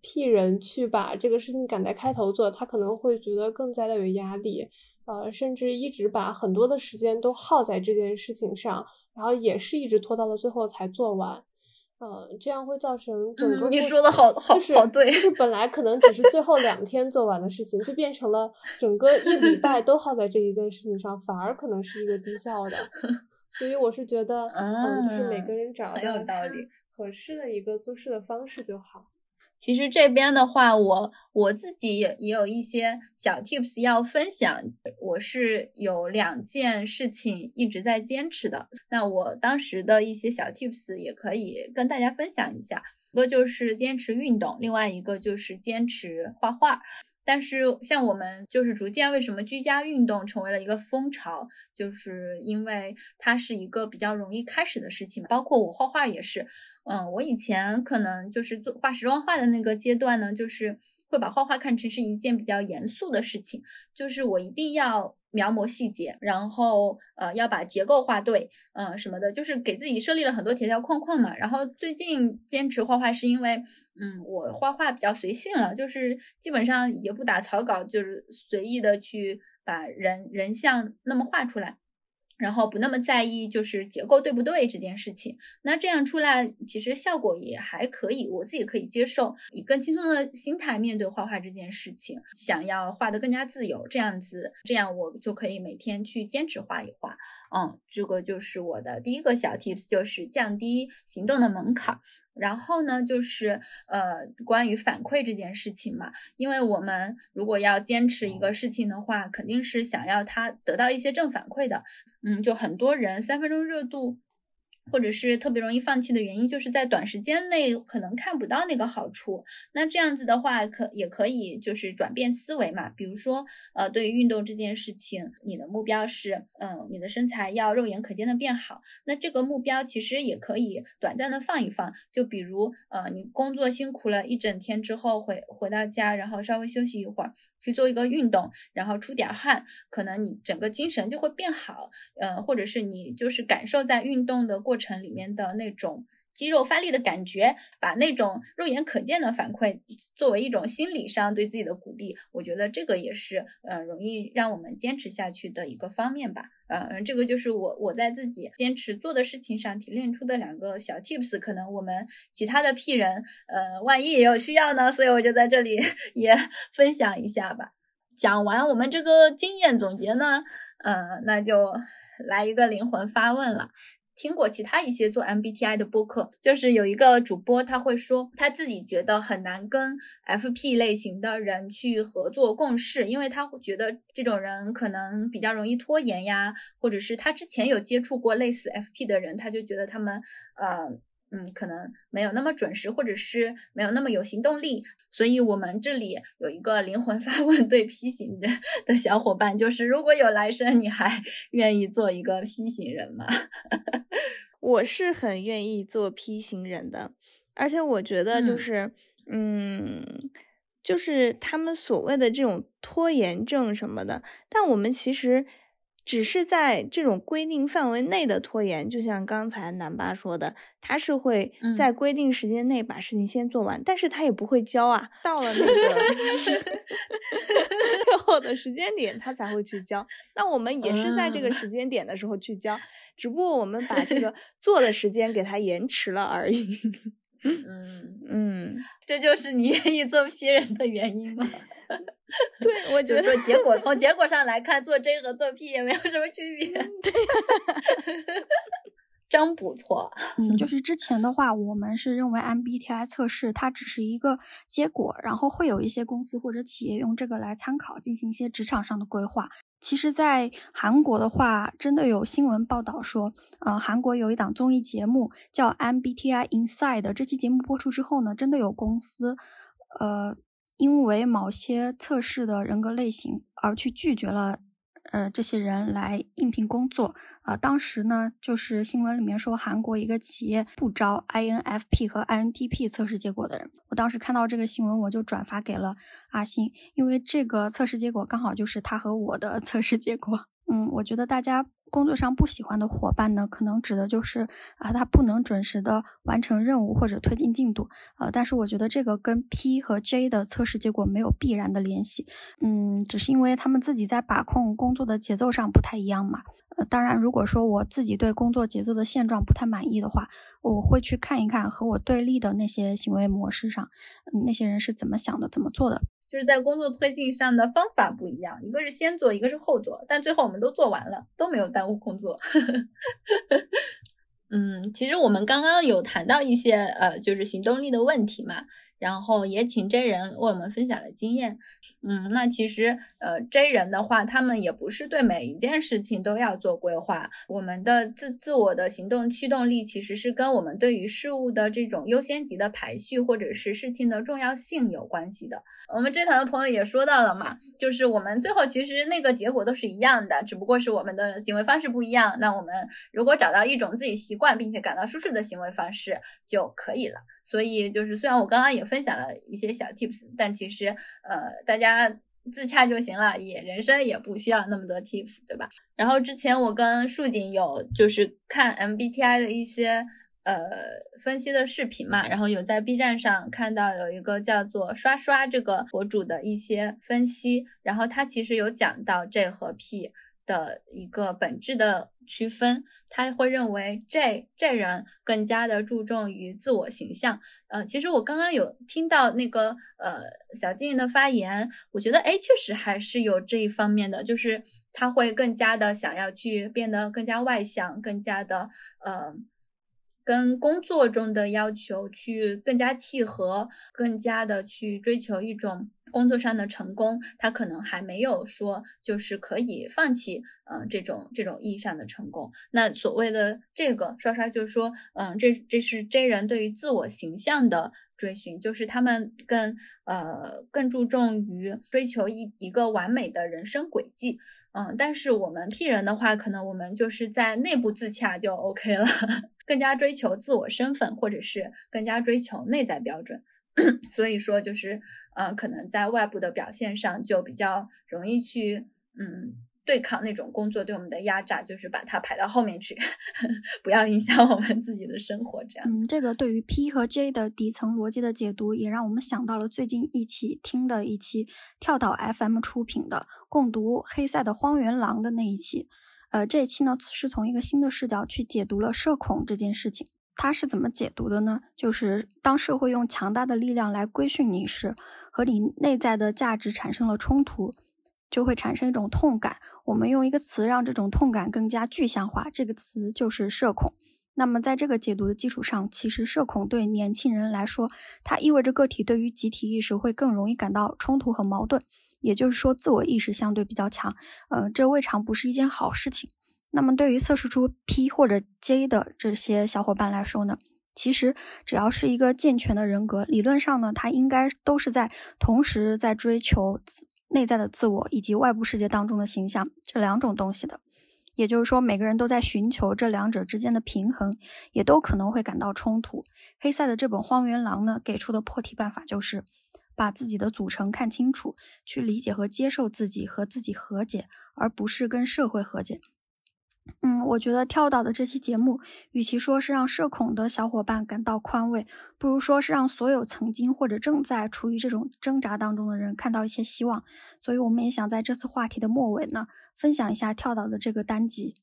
P 人去把这个事情赶在开头做，他可能会觉得更加的有压力，呃，甚至一直把很多的时间都耗在这件事情上。然后也是一直拖到了最后才做完，嗯，这样会造成整个你说的好好好对，就是本来可能只是最后两天做完的事情，就变成了整个一礼 *laughs* 拜都耗在这一件事情上，反而可能是一个低效的。所以我是觉得，嗯，就是每个人找到合适的一个做事的方式就好。其实这边的话，我我自己也也有一些小 tips 要分享。我是有两件事情一直在坚持的，那我当时的一些小 tips 也可以跟大家分享一下。一个就是坚持运动，另外一个就是坚持画画。但是像我们就是逐渐为什么居家运动成为了一个风潮，就是因为它是一个比较容易开始的事情。包括我画画也是，嗯，我以前可能就是做画时装画的那个阶段呢，就是会把画画看成是一件比较严肃的事情，就是我一定要。描摹细节，然后呃要把结构画对，嗯什么的，就是给自己设立了很多条条框框嘛。然后最近坚持画画是因为，嗯，我画画比较随性了，就是基本上也不打草稿，就是随意的去把人人像那么画出来。然后不那么在意就是结构对不对这件事情，那这样出来其实效果也还可以，我自己可以接受，以更轻松的心态面对画画这件事情，想要画的更加自由，这样子，这样我就可以每天去坚持画一画。嗯，这个就是我的第一个小 tips，就是降低行动的门槛。然后呢，就是呃，关于反馈这件事情嘛，因为我们如果要坚持一个事情的话，肯定是想要他得到一些正反馈的。嗯，就很多人三分钟热度。或者是特别容易放弃的原因，就是在短时间内可能看不到那个好处。那这样子的话，可也可以就是转变思维嘛。比如说，呃，对于运动这件事情，你的目标是，嗯，你的身材要肉眼可见的变好。那这个目标其实也可以短暂的放一放。就比如，呃，你工作辛苦了一整天之后回回到家，然后稍微休息一会儿。去做一个运动，然后出点汗，可能你整个精神就会变好，呃，或者是你就是感受在运动的过程里面的那种。肌肉发力的感觉，把那种肉眼可见的反馈作为一种心理上对自己的鼓励，我觉得这个也是呃容易让我们坚持下去的一个方面吧。嗯，这个就是我我在自己坚持做的事情上提炼出的两个小 tips，可能我们其他的 P 人呃万一也有需要呢，所以我就在这里也 *laughs* 分享一下吧。讲完我们这个经验总结呢，呃，那就来一个灵魂发问了。听过其他一些做 MBTI 的播客，就是有一个主播他会说，他自己觉得很难跟 FP 类型的人去合作共事，因为他会觉得这种人可能比较容易拖延呀，或者是他之前有接触过类似 FP 的人，他就觉得他们呃。嗯，可能没有那么准时，或者是没有那么有行动力，所以我们这里有一个灵魂发问对 P 型人 *laughs* 的小伙伴，就是如果有来生，你还 *laughs* 愿意做一个 P 型人吗？*laughs* 我是很愿意做 P 型人的，而且我觉得就是，嗯，就是他们所谓的这种拖延症什么的，但我们其实。只是在这种规定范围内的拖延，就像刚才南巴说的，他是会在规定时间内把事情先做完，但是他也不会交啊。到了那个 *laughs* 最后的时间点，他才会去交。那我们也是在这个时间点的时候去交，只不过我们把这个做的时间给他延迟了而已。嗯 *laughs* 嗯，这就是你愿意做 P 人的原因吗？*laughs* 对，我觉得结果从结果上来看，做 J 和做 P 也没有什么区别。*laughs* 对，真不错。嗯，就是之前的话，我们是认为 MBTI 测试它只是一个结果，然后会有一些公司或者企业用这个来参考，进行一些职场上的规划。其实，在韩国的话，真的有新闻报道说，呃，韩国有一档综艺节目叫 MBTI Inside。这期节目播出之后呢，真的有公司，呃。因为某些测试的人格类型而去拒绝了，呃，这些人来应聘工作。呃，当时呢，就是新闻里面说韩国一个企业不招 INFP 和 INTP 测试结果的人。我当时看到这个新闻，我就转发给了阿星，因为这个测试结果刚好就是他和我的 *laughs* 测试结果。嗯，我觉得大家工作上不喜欢的伙伴呢，可能指的就是啊，他不能准时的完成任务或者推进进度。呃，但是我觉得这个跟 P 和 J 的测试结果没有必然的联系。嗯，只是因为他们自己在把控工作的节奏上不太一样嘛。呃，当然，如如果说我自己对工作节奏的现状不太满意的话，我会去看一看和我对立的那些行为模式上，那些人是怎么想的，怎么做的。就是在工作推进上的方法不一样，一个是先做，一个是后做，但最后我们都做完了，都没有耽误工作。*laughs* 嗯，其实我们刚刚有谈到一些呃，就是行动力的问题嘛。然后也请真人为我们分享了经验，嗯，那其实呃 J 人的话，他们也不是对每一件事情都要做规划。我们的自自我的行动驱动力，其实是跟我们对于事物的这种优先级的排序，或者是事情的重要性有关系的。我们这团的朋友也说到了嘛，就是我们最后其实那个结果都是一样的，只不过是我们的行为方式不一样。那我们如果找到一种自己习惯并且感到舒适的行为方式就可以了。所以就是，虽然我刚刚也分享了一些小 tips，但其实呃，大家自洽就行了，也人生也不需要那么多 tips，对吧？然后之前我跟树锦有就是看 MBTI 的一些呃分析的视频嘛，然后有在 B 站上看到有一个叫做刷刷这个博主的一些分析，然后他其实有讲到 J 和 P。的一个本质的区分，他会认为这这人更加的注重于自我形象。呃，其实我刚刚有听到那个呃小静的发言，我觉得哎，确实还是有这一方面的，就是他会更加的想要去变得更加外向，更加的呃。跟工作中的要求去更加契合，更加的去追求一种工作上的成功，他可能还没有说就是可以放弃，嗯，这种这种意义上的成功。那所谓的这个刷刷，就是说，嗯，这这是 J 人对于自我形象的追寻，就是他们更呃更注重于追求一一个完美的人生轨迹。嗯，但是我们 P 人的话，可能我们就是在内部自洽就 OK 了，*laughs* 更加追求自我身份，或者是更加追求内在标准。*clears throat* 所以说就是，呃，可能在外部的表现上就比较容易去，嗯。对抗那种工作对我们的压榨，就是把它排到后面去，*laughs* 不要影响我们自己的生活。这样，嗯，这个对于 P 和 J 的底层逻辑的解读，也让我们想到了最近一起听的一期跳岛 FM 出品的共读《黑塞的荒原狼》的那一期。呃，这一期呢是从一个新的视角去解读了社恐这件事情。它是怎么解读的呢？就是当社会用强大的力量来规训你时，和你内在的价值产生了冲突。就会产生一种痛感。我们用一个词让这种痛感更加具象化，这个词就是社恐。那么，在这个解读的基础上，其实社恐对年轻人来说，它意味着个体对于集体意识会更容易感到冲突和矛盾，也就是说，自我意识相对比较强。呃，这未尝不是一件好事情。那么，对于测试出 P 或者 J 的这些小伙伴来说呢，其实只要是一个健全的人格，理论上呢，他应该都是在同时在追求。内在的自我以及外部世界当中的形象这两种东西的，也就是说，每个人都在寻求这两者之间的平衡，也都可能会感到冲突。黑塞的这本《荒原狼》呢，给出的破题办法就是把自己的组成看清楚，去理解和接受自己，和自己和解，而不是跟社会和解。嗯，我觉得跳岛的这期节目，与其说是让社恐的小伙伴感到宽慰，不如说是让所有曾经或者正在处于这种挣扎当中的人看到一些希望。所以，我们也想在这次话题的末尾呢，分享一下跳岛的这个单集。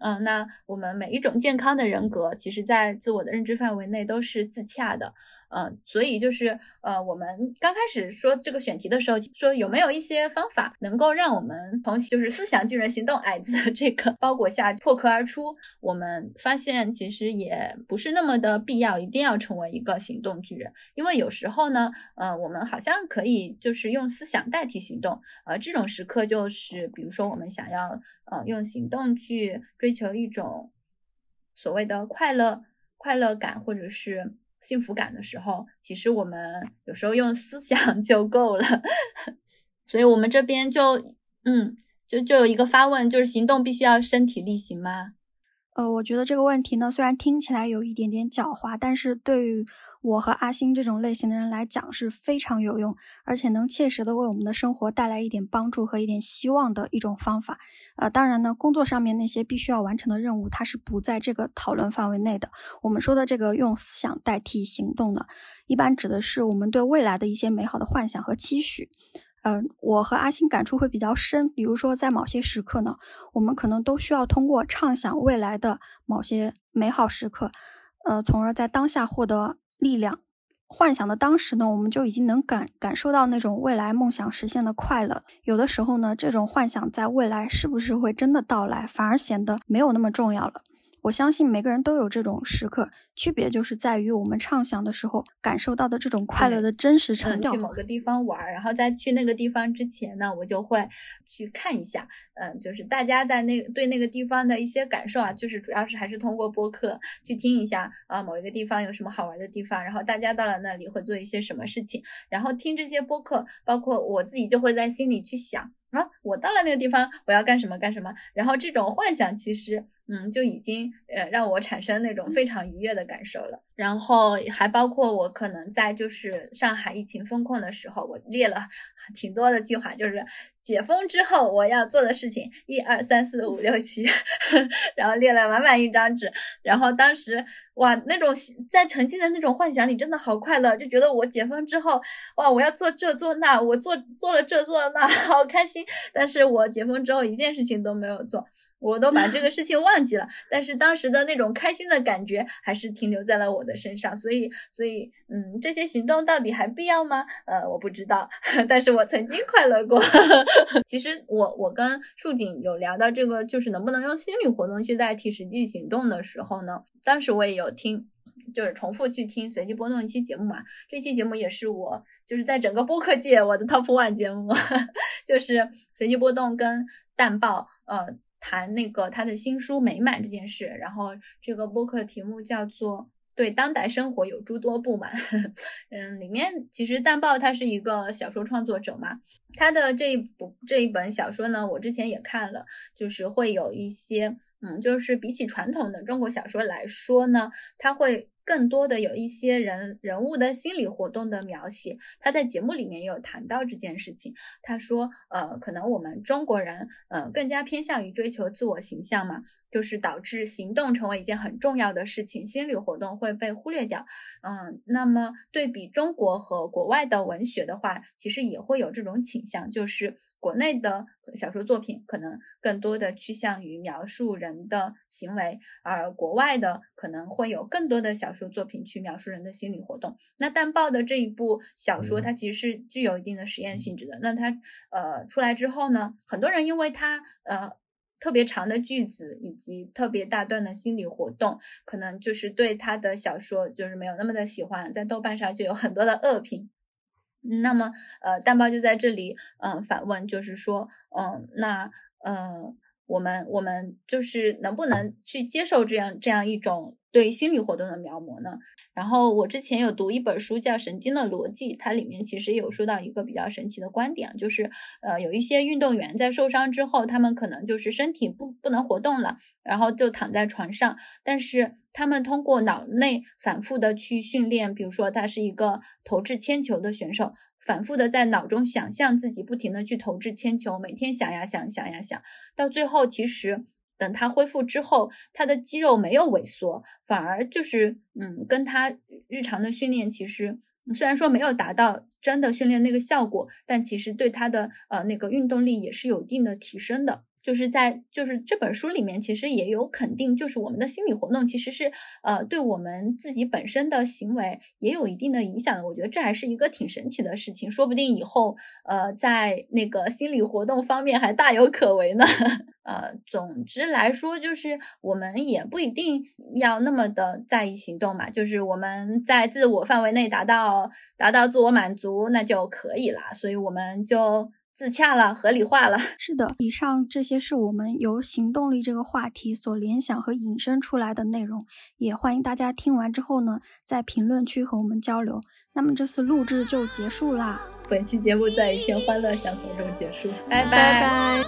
嗯，那我们每一种健康的人格，其实在自我的认知范围内都是自洽的。嗯，所以就是呃，我们刚开始说这个选题的时候，说有没有一些方法能够让我们从就是思想巨人行动矮子这个包裹下破壳而出？我们发现其实也不是那么的必要，一定要成为一个行动巨人，因为有时候呢，呃，我们好像可以就是用思想代替行动，呃，这种时刻就是比如说我们想要呃用行动去追求一种所谓的快乐、快乐感，或者是。幸福感的时候，其实我们有时候用思想 *laughs* 就够了。所以，我们这边就，嗯，就就有一个发问，就是行动必须要身体力行吗？呃，我觉得这个问题呢，虽然听起来有一点点狡猾，但是对于。我和阿星这种类型的人来讲是非常有用，而且能切实的为我们的生活带来一点帮助和一点希望的一种方法。呃，当然呢，工作上面那些必须要完成的任务，它是不在这个讨论范围内的。我们说的这个用思想代替行动呢，一般指的是我们对未来的一些美好的幻想和期许。嗯，我和阿星感触会比较深，比如说在某些时刻呢，我们可能都需要通过畅想未来的某些美好时刻，呃，从而在当下获得。力量，幻想的当时呢，我们就已经能感感受到那种未来梦想实现的快乐。有的时候呢，这种幻想在未来是不是会真的到来，反而显得没有那么重要了。我相信每个人都有这种时刻。区别就是在于我们畅想的时候感受到的这种快乐的真实程度。去某个地方玩，然后在去那个地方之前呢，我就会去看一下，嗯，就是大家在那对那个地方的一些感受啊，就是主要是还是通过播客去听一下啊，某一个地方有什么好玩的地方，然后大家到了那里会做一些什么事情，然后听这些播客，包括我自己就会在心里去想啊，我到了那个地方我要干什么干什么，然后这种幻想其实嗯就已经呃让我产生那种非常愉悦的。感受了，然后还包括我可能在就是上海疫情封控的时候，我列了挺多的计划，就是解封之后我要做的事情，一二三四五六七，*laughs* 然后列了满满一张纸。然后当时哇，那种在沉浸的那种幻想里，真的好快乐，就觉得我解封之后哇，我要做这做那，我做做了这做了那，*laughs* 好开心。但是我解封之后一件事情都没有做。我都把这个 *laughs* 事情忘记了，但是当时的那种开心的感觉还是停留在了我的身上，所以，所以，嗯，这些行动到底还必要吗？呃，我不知道，*laughs* 但是我曾经快乐过。*laughs* 其实，我我跟树景有聊到这个，就是能不能用心理活动去代替实际行动的时候呢？当时我也有听，就是重复去听随机波动一期节目嘛，这期节目也是我就是在整个播客界我的 top one 节目，就是随机波动跟淡报，呃。谈那个他的新书美满这件事，然后这个播客题目叫做“对当代生活有诸多不满”。嗯，里面其实淡豹他是一个小说创作者嘛，他的这一部这一本小说呢，我之前也看了，就是会有一些，嗯，就是比起传统的中国小说来说呢，他会。更多的有一些人人物的心理活动的描写。他在节目里面也有谈到这件事情。他说，呃，可能我们中国人，呃，更加偏向于追求自我形象嘛，就是导致行动成为一件很重要的事情，心理活动会被忽略掉。嗯，那么对比中国和国外的文学的话，其实也会有这种倾向，就是。国内的小说作品可能更多的趋向于描述人的行为，而国外的可能会有更多的小说作品去描述人的心理活动。那淡报的这一部小说，它其实是具有一定的实验性质的。那它呃出来之后呢，很多人因为它呃特别长的句子以及特别大段的心理活动，可能就是对他的小说就是没有那么的喜欢，在豆瓣上就有很多的恶评。那么，呃，蛋包就在这里，嗯，反问，就是说，嗯，那，呃，我们，我们就是能不能去接受这样这样一种对心理活动的描摹呢？然后我之前有读一本书叫《神经的逻辑》，它里面其实有说到一个比较神奇的观点，就是，呃，有一些运动员在受伤之后，他们可能就是身体不不能活动了，然后就躺在床上，但是。他们通过脑内反复的去训练，比如说他是一个投掷铅球的选手，反复的在脑中想象自己不停的去投掷铅球，每天想呀想，想呀想，到最后其实等他恢复之后，他的肌肉没有萎缩，反而就是嗯，跟他日常的训练其实虽然说没有达到真的训练那个效果，但其实对他的呃那个运动力也是有一定的提升的。就是在就是这本书里面，其实也有肯定，就是我们的心理活动其实是呃对我们自己本身的行为也有一定的影响的。我觉得这还是一个挺神奇的事情，说不定以后呃在那个心理活动方面还大有可为呢。*laughs* 呃，总之来说，就是我们也不一定要那么的在意行动嘛，就是我们在自我范围内达到达到自我满足那就可以了。所以我们就。自洽了，合理化了。是的，以上这些是我们由行动力这个话题所联想和引申出来的内容，也欢迎大家听完之后呢，在评论区和我们交流。那么这次录制就结束啦，本期节目在一片欢乐祥和中结束，拜拜。